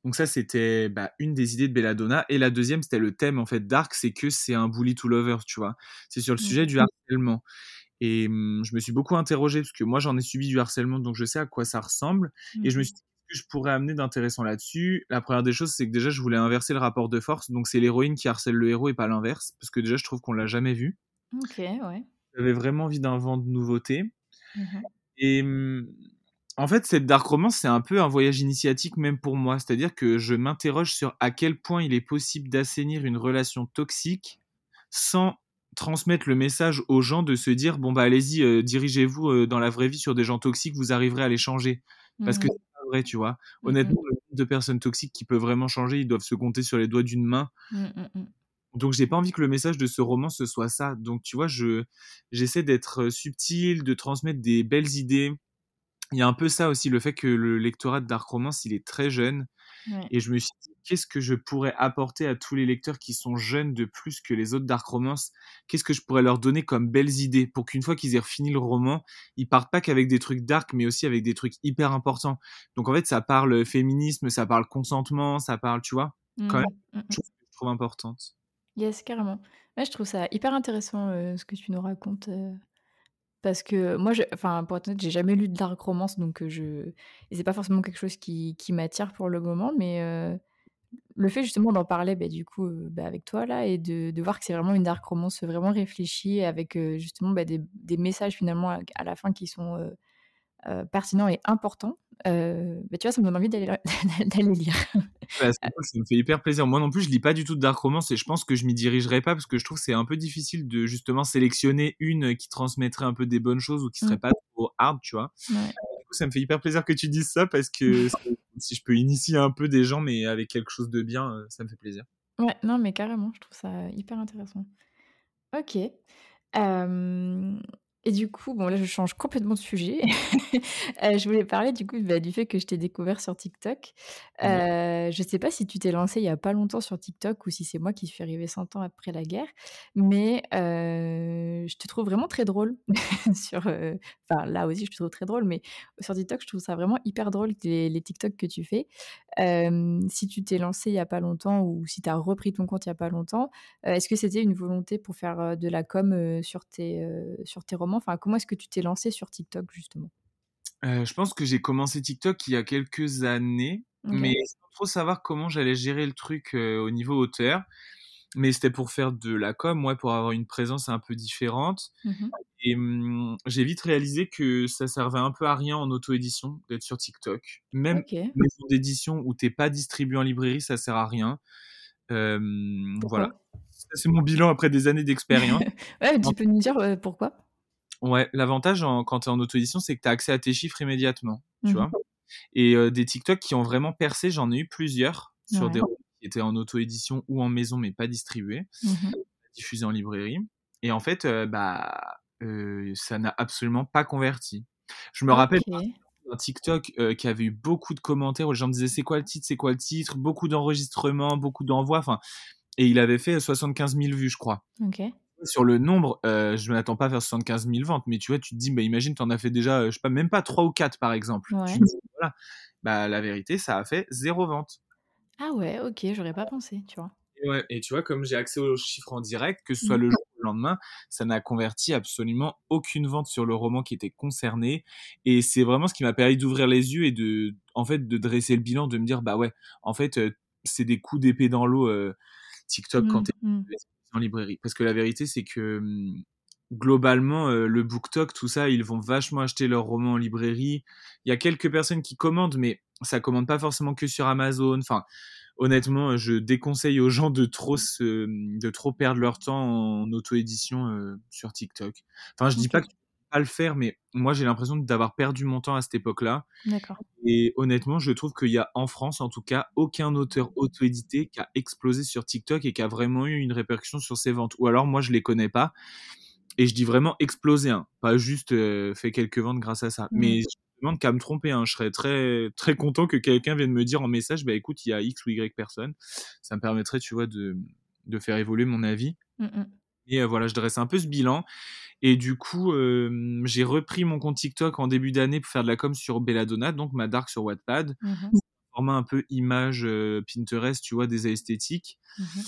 S2: donc ça, c'était bah, une des idées de Belladonna. Et la deuxième, c'était le thème en fait Dark, c'est que c'est un bully to lovers, tu vois. C'est sur le sujet du harcèlement. Et mmh, je me suis beaucoup interrogé parce que moi, j'en ai subi du harcèlement, donc je sais à quoi ça ressemble. Et je me mmh suis dit que je pourrais amener d'intéressant là-dessus? La première des choses, c'est que déjà, je voulais inverser le rapport de force. Donc c'est l'héroïne qui harcèle le héros et pas l'inverse, parce que déjà, je trouve qu'on l'a jamais vu.
S1: Ok, ouais.
S2: J'avais vraiment envie d'un vent de nouveauté. Mmh et en fait, cette dark romance, c'est un peu un voyage initiatique même pour moi. C'est-à-dire que je m'interroge sur à quel point il est possible d'assainir une relation toxique sans transmettre le message aux gens de se dire bon bah allez-y euh, dirigez-vous euh, dans la vraie vie sur des gens toxiques vous arriverez à les changer. Parce que mmh c'est pas vrai tu vois. Mmh honnêtement le nombre de personnes toxiques qui peuvent vraiment changer ils doivent se compter sur les doigts d'une main. Mmh, donc j'ai pas envie que le message de ce roman ce soit ça. Donc tu vois je j'essaie d'être euh, subtil de transmettre des belles idées il y a un peu ça aussi, le fait que le lectorat de Dark Romance, il est très jeune. Et je me suis dit, qu'est-ce que je pourrais apporter à tous les lecteurs qui sont jeunes de plus que les autres Dark Romance Qu'est-ce que je pourrais leur donner comme belles idées pour qu'une fois qu'ils aient fini le roman, ils partent pas qu'avec des trucs dark, mais aussi avec des trucs hyper importants. Donc en fait, ça parle féminisme, ça parle consentement, ça parle, tu vois, quand même, mmh, mmh, mmh. chose que je trouve importante.
S1: Yes, carrément. je trouve ça hyper intéressant euh, ce que tu nous racontes. Euh, parce que moi, enfin, pour être honnête, j'ai jamais lu de dark romance, donc je c'est pas forcément quelque chose qui qui m'attire pour le moment, mais le fait justement d'en parler, bah, du coup, bah, avec toi là et de de voir que c'est vraiment une dark romance vraiment réfléchie avec, justement, bah, des des messages finalement à la fin qui sont, pertinents et importants, bah, tu vois, ça me donne envie d'aller lire.
S2: ça me fait hyper plaisir. Moi non plus, je lis pas du tout de dark romance et je pense que je m'y dirigerai pas parce que je trouve que c'est un peu difficile de justement sélectionner une qui transmettrait un peu des bonnes choses ou qui serait mmh. pas trop hard, tu vois. Du coup, ça me fait hyper plaisir que tu dises ça parce que si je peux initier un peu des gens mais avec quelque chose de bien, ça me fait plaisir.
S1: Ouais, non mais carrément, je trouve ça hyper intéressant. OK. Et du coup, bon là je change complètement de sujet. Euh, je voulais parler du coup, bah, du fait que je t'ai découvert sur TikTok. Euh, je sais pas si tu t'es lancé il y a pas longtemps sur TikTok ou si c'est moi qui suis arrivée 100 ans après la guerre, mais euh, je te trouve vraiment très drôle sur, enfin là aussi je te trouve très drôle, mais sur TikTok je trouve ça vraiment hyper drôle les les TikTok que tu fais. si tu t'es lancé il y a pas longtemps ou si tu as repris ton compte il y a pas longtemps, est-ce que c'était une volonté pour faire, de la com, sur tes, sur tes romans? Enfin, comment est-ce que tu t'es lancé sur TikTok justement?
S2: Euh, Je pense que j'ai commencé TikTok il y a quelques années, mais sans trop savoir comment j'allais gérer le truc euh, au niveau hauteur. Mais c'était pour faire de la com, ouais, pour avoir une présence un peu différente. Mmh Et mmh, j'ai vite réalisé que ça servait un peu à rien en auto-édition d'être sur TikTok. Même okay. maison d'édition où t'es pas distribué en librairie, ça sert à rien. Euh, voilà. C'est mon bilan après des années d'expérience.
S1: ouais, tu peux nous dire pourquoi?
S2: Ouais, l'avantage quand tu es en auto-édition, c'est que tu as accès à tes chiffres immédiatement, tu mmh vois? Et des TikTok qui ont vraiment percé, j'en ai eu plusieurs sur des qui étaient en auto-édition ou en maison mais pas distribués. Mmh diffusé en librairie. Et en fait, bah, ça n'a absolument pas converti. Je me rappelle un TikTok qui avait eu beaucoup de commentaires où les gens me disaient c'est quoi le titre, c'est quoi le titre, beaucoup d'enregistrements, beaucoup d'envois, enfin, et il avait fait 75 000 vues, je crois. Sur le nombre, je ne m'attends pas à faire 75 000 ventes, mais tu vois, tu te dis, bah, imagine, tu en as fait déjà, je sais pas, même pas 3 ou 4 par exemple. voilà. Bah, la vérité, ça a fait zéro vente.
S1: Ah ouais, ok, j'aurais pas pensé, tu vois.
S2: Et, ouais, et tu vois, comme j'ai accès aux chiffres en direct, que ce soit mmh. le jour ou le lendemain, ça n'a converti absolument aucune vente sur le roman qui était concerné. Et c'est vraiment ce qui m'a permis d'ouvrir les yeux et de, en fait, de dresser le bilan, de me dire, bah ouais, en fait, c'est des coups d'épée dans l'eau TikTok quand tu es mmh. En librairie. Parce que la vérité, c'est que mmh, globalement, le BookTok, tout ça, ils vont vachement acheter leurs romans en librairie. Il y a quelques personnes qui commandent, mais ça commande pas forcément que sur Amazon. Enfin, honnêtement, je déconseille aux gens de trop, se, de trop perdre leur temps en auto-édition sur TikTok. Enfin, je dis pas que tu pas le faire, mais moi, j'ai l'impression d'avoir perdu mon temps à cette époque-là. D'accord. Et honnêtement, je trouve qu'il y a en France, en tout cas, aucun auteur auto-édité qui a explosé sur TikTok et qui a vraiment eu une répercussion sur ses ventes. Ou alors, moi, je les connais pas. Et je dis vraiment explosé, hein, pas juste fait quelques ventes grâce à ça. Mmh. Mais demande qu'à me tromper. Hein. Je serais très, très content que quelqu'un vienne me dire en message, bah écoute, il y a X ou Y personnes. Ça me permettrait, tu vois, de, de faire évoluer mon avis. Mmh et euh, voilà, je dresse un peu ce bilan. Et du coup, j'ai repris mon compte TikTok en début d'année pour faire de la com sur Belladonna, donc ma dark sur Wattpad. Mmh format un peu image Pinterest, tu vois, des esthétiques. Mmh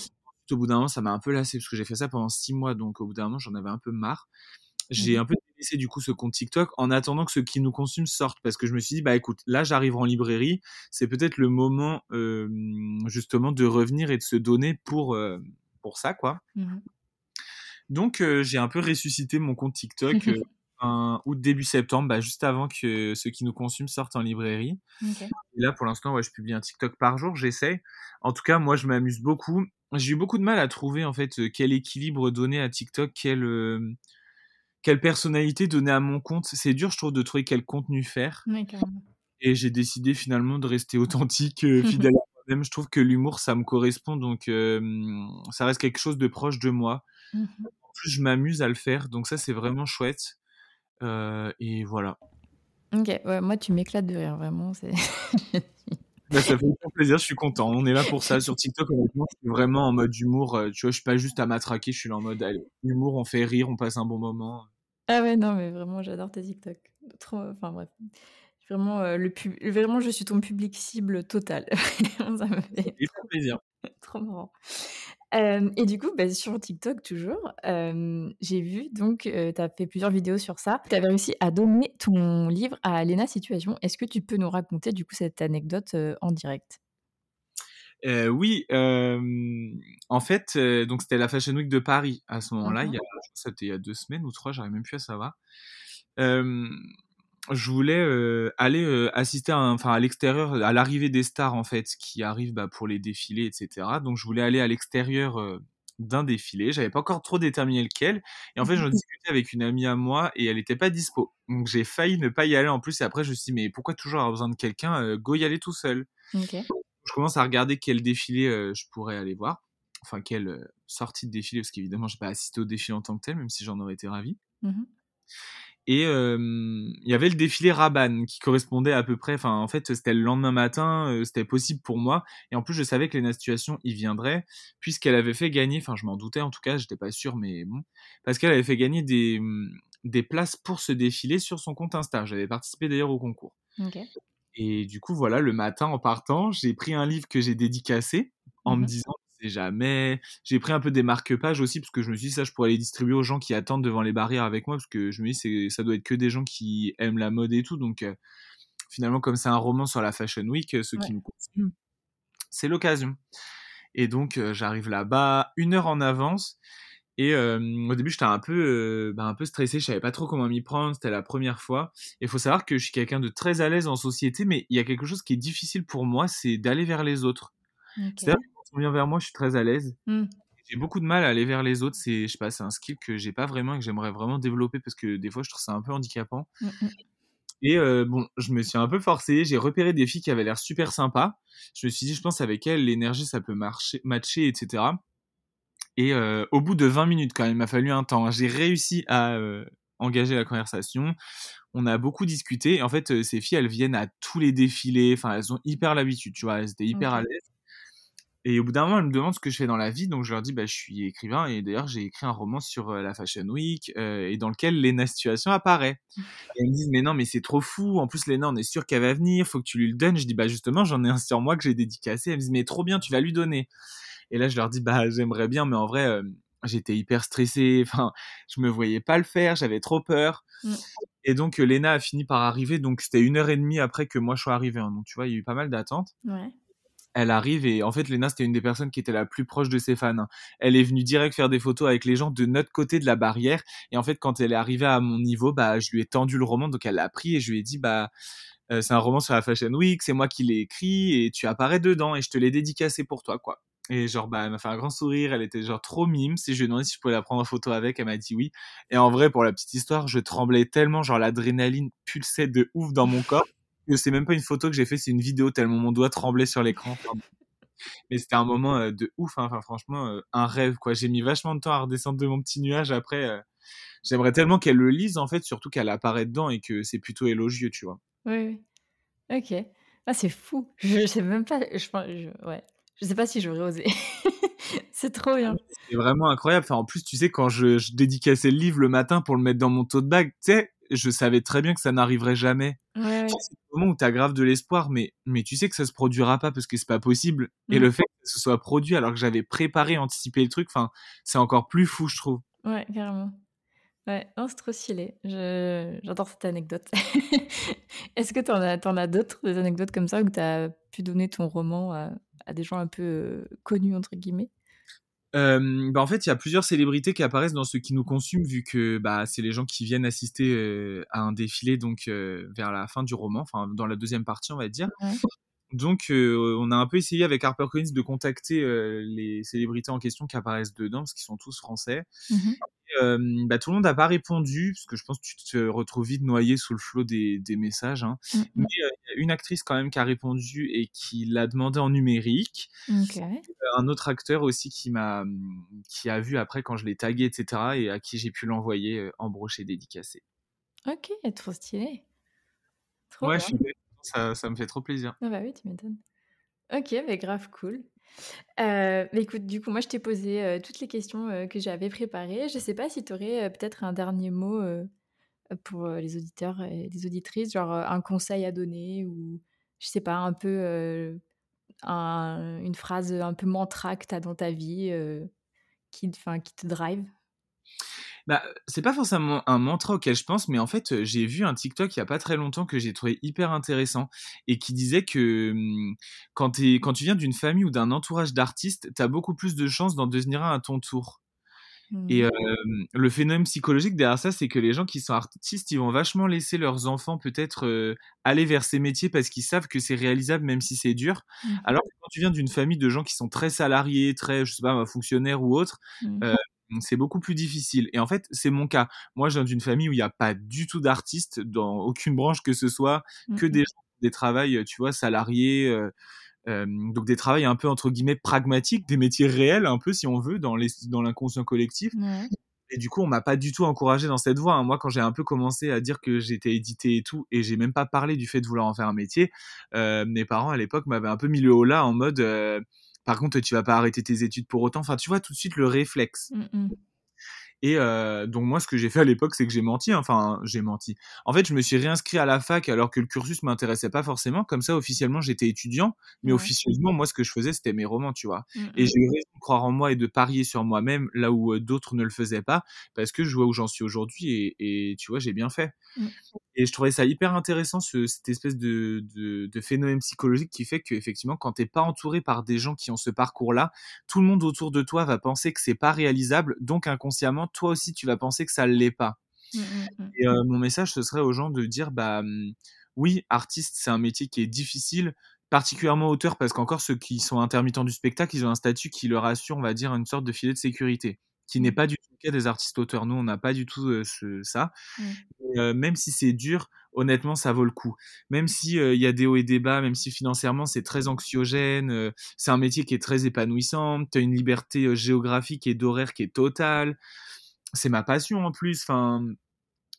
S2: au bout d'un moment, ça m'a un peu lassé parce que j'ai fait ça pendant six mois, donc au bout d'un moment, j'en avais un peu marre. J'ai un peu délaissé du coup ce compte TikTok en attendant que ce qui nous consume sorte parce que je me suis dit bah écoute là j'arrive en librairie c'est peut-être le moment justement de revenir et de se donner pour pour ça quoi donc j'ai un peu ressuscité mon compte TikTok un août début septembre bah, juste avant que ce qui nous consume sorte en librairie. Et là pour l'instant ouais, je publie un TikTok par jour j'essaie. En tout cas moi je m'amuse beaucoup. J'ai eu beaucoup de mal à trouver en fait quel équilibre donner à TikTok quel quelle personnalité donner à mon compte. C'est dur, je trouve, de trouver quel contenu faire. et j'ai décidé finalement de rester authentique, euh, fidèle à moi-même. Je trouve que l'humour, ça me correspond, donc ça reste quelque chose de proche de moi. Mmh en plus, je m'amuse à le faire, donc ça, c'est vraiment chouette. Euh, et voilà.
S1: Ok, ouais, moi, tu m'éclates de rire, vraiment.
S2: Bah, ça fait plaisir, je suis content. On est là pour ça. Sur TikTok, honnêtement, je suis vraiment en mode humour. Tu vois, je suis pas juste à m'attraquer, je suis là en mode allez, humour, on fait rire, on passe un bon moment.
S1: Ah ouais, non, mais vraiment, j'adore tes TikTok. Trop, enfin bref. Vraiment, euh, le pub... vraiment, je suis ton public cible total. ça me fait
S2: trop plaisir.
S1: trop marrant. et du coup, bah, sur TikTok toujours, j'ai vu donc, tu as fait plusieurs vidéos sur ça. Tu avais réussi à donner ton livre à Léna Situation. Est-ce que tu peux nous raconter du coup cette anecdote en direct?
S2: Oui, en fait, donc c'était la Fashion Week de Paris à ce moment-là. Il y a, c'était il y a deux semaines ou trois, j'arrive même plus à savoir. Je voulais aller assister à, enfin, à l'extérieur, à l'arrivée des stars en fait, qui arrivent bah, pour les défilés, etc. Donc je voulais aller à l'extérieur d'un défilé. J'avais pas encore trop déterminé lequel. Et en fait, j'en discutais avec une amie à moi et elle n'était pas dispo. Donc j'ai failli ne pas y aller en plus. Et après, je me suis dit, mais pourquoi toujours avoir besoin de quelqu'un Go y aller tout seul? Je commence à regarder quel défilé je pourrais aller voir. Enfin, quelle sortie de défilé, parce qu'évidemment, je n'ai pas assisté au défilé en tant que tel, même si j'en aurais été ravi. Mmh et il y avait le défilé Rabanne qui correspondait à peu près. Enfin, en fait, c'était le lendemain matin, c'était possible pour moi. Et en plus, je savais que les Situation y viendrait, puisqu'elle avait fait gagner. Enfin, je m'en doutais en tout cas, j'étais pas sûr, mais bon, parce qu'elle avait fait gagner des, mmh, des places pour ce défilé sur son compte Insta. J'avais participé d'ailleurs au concours. Et du coup, voilà, le matin, en partant, j'ai pris un livre que j'ai dédicacé en me mmh disant, jamais. J'ai pris un peu des marque-pages aussi, parce que je me suis dit, ça, je pourrais les distribuer aux gens qui attendent devant les barrières avec moi, parce que je me dis, ça doit être que des gens qui aiment la mode et tout. Donc, finalement, comme c'est un roman sur la Fashion Week, ceux qui me consomment, c'est l'occasion. Et donc, j'arrive là-bas une heure en avance. Et au début, j'étais un peu, bah, un peu stressé, je savais pas trop comment m'y prendre, c'était la première fois. Et il faut savoir que je suis quelqu'un de très à l'aise en société, mais il y a quelque chose qui est difficile pour moi, c'est d'aller vers les autres. C'est-à-dire on vient vers moi, je suis très à l'aise. Mmh. J'ai beaucoup de mal à aller vers les autres, c'est, je sais pas, c'est un skill que j'ai pas vraiment et que j'aimerais vraiment développer parce que des fois, je trouve ça un peu handicapant. Mmh, mmh. Et bon, je me suis un peu forcé, j'ai repéré des filles qui avaient l'air super sympas. Je me suis dit, je pense avec elles, l'énergie, ça peut marcher, matcher, etc. Et au bout de 20 minutes, quand même, il m'a fallu un temps. Hein, j'ai réussi à engager la conversation. On a beaucoup discuté. En fait, ces filles, elles viennent à tous les défilés. Enfin, elles ont hyper l'habitude, tu vois. Elles étaient hyper à l'aise. Et au bout d'un moment, elles me demandent ce que je fais dans la vie. Donc, je leur dis, bah, je suis écrivain. Et d'ailleurs, j'ai écrit un roman sur la Fashion Week et dans lequel Lena Situation apparaît. Et elles me disent, mais non, mais c'est trop fou. En plus, Lena, on est sûr qu'elle va venir. Faut que tu lui le donnes. Je dis, bah, justement, j'en ai un sur moi que j'ai dédicacé. Elles me disent, mais trop bien, tu vas lui donner. Et là, je leur dis, bah, j'aimerais bien, mais en vrai, euh, j'étais hyper stressé. Enfin, je me voyais pas le faire, j'avais trop peur. Mmh. Et donc, euh, Léna a fini par arriver. Donc, c'était une heure et demie après que moi je sois arrivé. Hein. Donc, tu vois, il y a eu pas mal d'attentes. Elle arrive et en fait, Léna, c'était une des personnes qui était la plus proche de ses fans. Hein. Elle est venue direct faire des photos avec les gens de notre côté de la barrière. Et en fait, quand elle est arrivée à mon niveau, bah, je lui ai tendu le roman. Donc, elle l'a pris et je lui ai dit, bah, euh, c'est un roman sur la Fashion Week, c'est moi qui l'ai écrit et tu apparais dedans et je te l'ai dédicacé pour toi, quoi. Et genre, bah, elle m'a fait un grand sourire, elle était genre trop mime. Si je lui ai demandé si je pouvais la prendre en photo avec, elle m'a dit oui. Et en vrai, pour la petite histoire, je tremblais tellement, genre l'adrénaline pulsait de ouf dans mon corps. Que c'est même pas une photo que j'ai fait, c'est une vidéo tellement mon doigt tremblait sur l'écran. Mais c'était un moment euh, de ouf, hein. enfin franchement, euh, un rêve quoi. J'ai mis vachement de temps à redescendre de mon petit nuage après. Euh, j'aimerais tellement qu'elle le lise en fait, surtout qu'elle apparaît dedans et que c'est plutôt élogieux, tu vois.
S1: Oui, oui. Ok. Ah, c'est fou. Je sais même pas. Je, je, ouais. Je sais pas si j'aurais osé. c'est trop bien.
S2: C'est vraiment incroyable. Enfin, en plus, tu sais, quand je, je le livre le matin pour le mettre dans mon tote bag, tu sais, je savais très bien que ça n'arriverait jamais.
S1: Ouais,
S2: C'est le moment où tu as grave de l'espoir, mais, mais tu sais que ça se produira pas parce que c'est pas possible. Et le mmh. fait que ce soit produit alors que j'avais préparé, anticipé le truc, enfin, c'est encore plus fou, je trouve.
S1: Ouais, carrément. Ouais, c'est trop stylé. J'adore cette anecdote. Est-ce que tu en as, as d'autres, des anecdotes comme ça, où tu as pu donner ton roman à, à des gens un peu euh, connus, entre guillemets?
S2: Bah en fait, il y a plusieurs célébrités qui apparaissent dans ce qui nous consume, vu que bah, c'est les gens qui viennent assister à un défilé donc vers la fin du roman, enfin dans la deuxième partie, on va dire. Donc, on a un peu essayé avec HarperCollins de contacter les célébrités en question qui apparaissent dedans, parce qu'ils sont tous français. Mmh bah, tout le monde n'a pas répondu, parce que je pense que tu te retrouves vite noyé sous le flot des, des messages. Hein. Mmh Mais il y a une actrice quand même qui a répondu et qui l'a demandé en numérique. Un autre acteur aussi qui m'a, qui a vu après quand je l'ai tagué, etc. et à qui j'ai pu l'envoyer en broché dédicacé.
S1: Ok, trop stylé.
S2: Trop ouais, bien. Ça, me fait trop plaisir.
S1: Ah bah oui, tu m'étonnes. Ok, mais grave cool. Euh, écoute, du coup, moi, je t'ai posé euh, toutes les questions euh, que j'avais préparées. Je sais pas si tu aurais peut-être un dernier mot pour les auditeurs et les auditrices, genre un conseil à donner ou, je sais pas, un peu une phrase un peu mantra que tu as dans ta vie qui, qui te drive?
S2: Bah, c'est pas forcément un mantra auquel je pense, mais en fait, j'ai vu un TikTok il y a pas très longtemps que j'ai trouvé hyper intéressant et qui disait que mmh, quand, es, quand tu viens d'une famille ou d'un entourage d'artistes, tu as beaucoup plus de chances d'en devenir un à ton tour. Et mmh. le phénomène psychologique derrière ça, c'est que les gens qui sont artistes, ils vont vachement laisser leurs enfants peut-être aller vers ces métiers parce qu'ils savent que c'est réalisable même si c'est dur. Mmh. Alors que quand tu viens d'une famille de gens qui sont très salariés, très, je sais pas, fonctionnaires ou autres, c'est beaucoup plus difficile. Et en fait, c'est mon cas. Moi, je viens d'une famille où il n'y a pas du tout d'artistes dans aucune branche que ce soit, que des gens, des travails, tu vois, salariés. Euh, euh, donc des travails un peu entre guillemets pragmatiques, des métiers réels un peu si on veut dans les dans l'inconscient collectif. Et du coup, on m'a pas du tout encouragé dans cette voie. Hein. Moi, quand j'ai un peu commencé à dire que j'étais édité et tout, et j'ai même pas parlé du fait de vouloir en faire un métier, euh, mes parents à l'époque m'avaient un peu mis le haut là en mode par contre, tu vas pas arrêter tes études pour autant. Enfin, tu vois tout de suite le réflexe. Mmh, mmh. Et euh, donc moi, ce que j'ai fait à l'époque, c'est que j'ai menti. Hein. Enfin, j'ai menti. En fait, je me suis réinscrit à la fac alors que le cursus m'intéressait pas forcément. Comme ça, officiellement, j'étais étudiant, mais officieusement, moi, ce que je faisais, c'était mes romans, tu vois. Mmh, et j'ai eu raison de croire en moi et de parier sur moi-même là où euh, d'autres ne le faisaient pas, parce que je vois où j'en suis aujourd'hui et, et, tu vois, j'ai bien fait. Et je trouvais ça hyper intéressant, ce, cette espèce de, de, de, phénomène psychologique qui fait qu'effectivement, quand t'es pas entouré par des gens qui ont ce parcours-là, tout le monde autour de toi va penser que c'est pas réalisable, donc inconsciemment, toi aussi, tu vas penser que ça l'est pas. Mmh, mmh, mmh. Et euh, mon message, ce serait aux gens de dire, bah oui, artiste, c'est un métier qui est difficile, particulièrement auteur, parce qu'encore ceux qui sont intermittents du spectacle, ils ont un statut qui leur assure, on va dire, une sorte de filet de sécurité. qui n'est pas du tout le cas des artistes auteurs. Nous, on n'a pas du tout ce, ça. Mmh. même si c'est dur, honnêtement, ça vaut le coup. Même s'il il y a des hauts et des bas, même si financièrement c'est très anxiogène, c'est un métier qui est très épanouissant, tu as une liberté géographique et d'horaire qui est totale. C'est ma passion en plus. Enfin,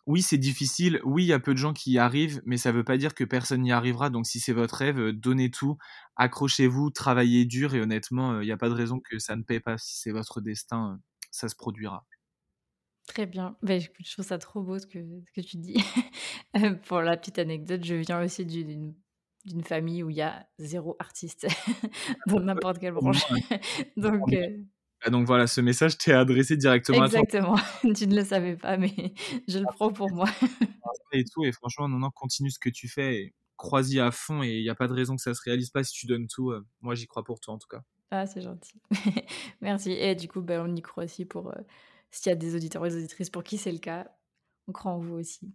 S2: oui, c'est difficile. Oui, il y a peu de gens qui y arrivent, mais ça ne veut pas dire que personne n'y arrivera. Donc, si c'est votre rêve, donnez tout, accrochez-vous, travaillez dur et honnêtement, il n'y a pas de raison que ça ne paie pas. Si c'est votre destin, ça se produira.
S1: Très bien. Bah, je trouve ça trop beau ce que, ce que tu dis. Euh, pour la petite anecdote, je viens aussi d'une d'une famille où il y a zéro artiste dans n'importe quelle branche.
S2: donc, euh ah, donc voilà, ce message t'est adressé directement
S1: Exactement. à toi. tu ne le savais pas, mais je le prends pour moi.
S2: et tout, et franchement, non, non, continue ce que tu fais et crois-y à fond et il n'y a pas de raison que ça se réalise pas si tu donnes tout. Euh, moi, j'y crois pour toi en tout cas.
S1: Ah, c'est gentil. Merci. Et du coup, ben, on y croit aussi pour s'il y a des auditeurs ou des auditrices pour qui c'est le cas, on croit en vous aussi.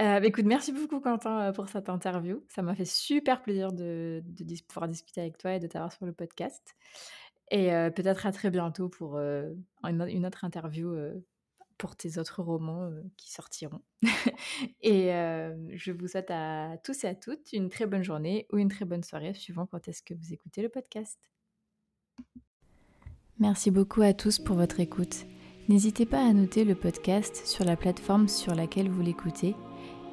S1: Euh, bah, écoute, merci beaucoup Quentin pour cette interview. Ça m'a fait super plaisir de, pouvoir discuter avec toi et de t'avoir sur le podcast. Et peut-être à très bientôt pour une, autre interview pour tes autres romans qui sortiront. et je vous souhaite à tous et à toutes une très bonne journée ou une très bonne soirée, suivant quand est-ce que vous écoutez le podcast. Merci beaucoup à tous pour votre écoute. N'hésitez pas à noter le podcast sur la plateforme sur laquelle vous l'écoutez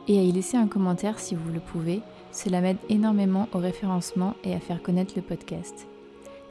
S1: et à y laisser un commentaire si vous le pouvez. Cela m'aide énormément au référencement et à faire connaître le podcast.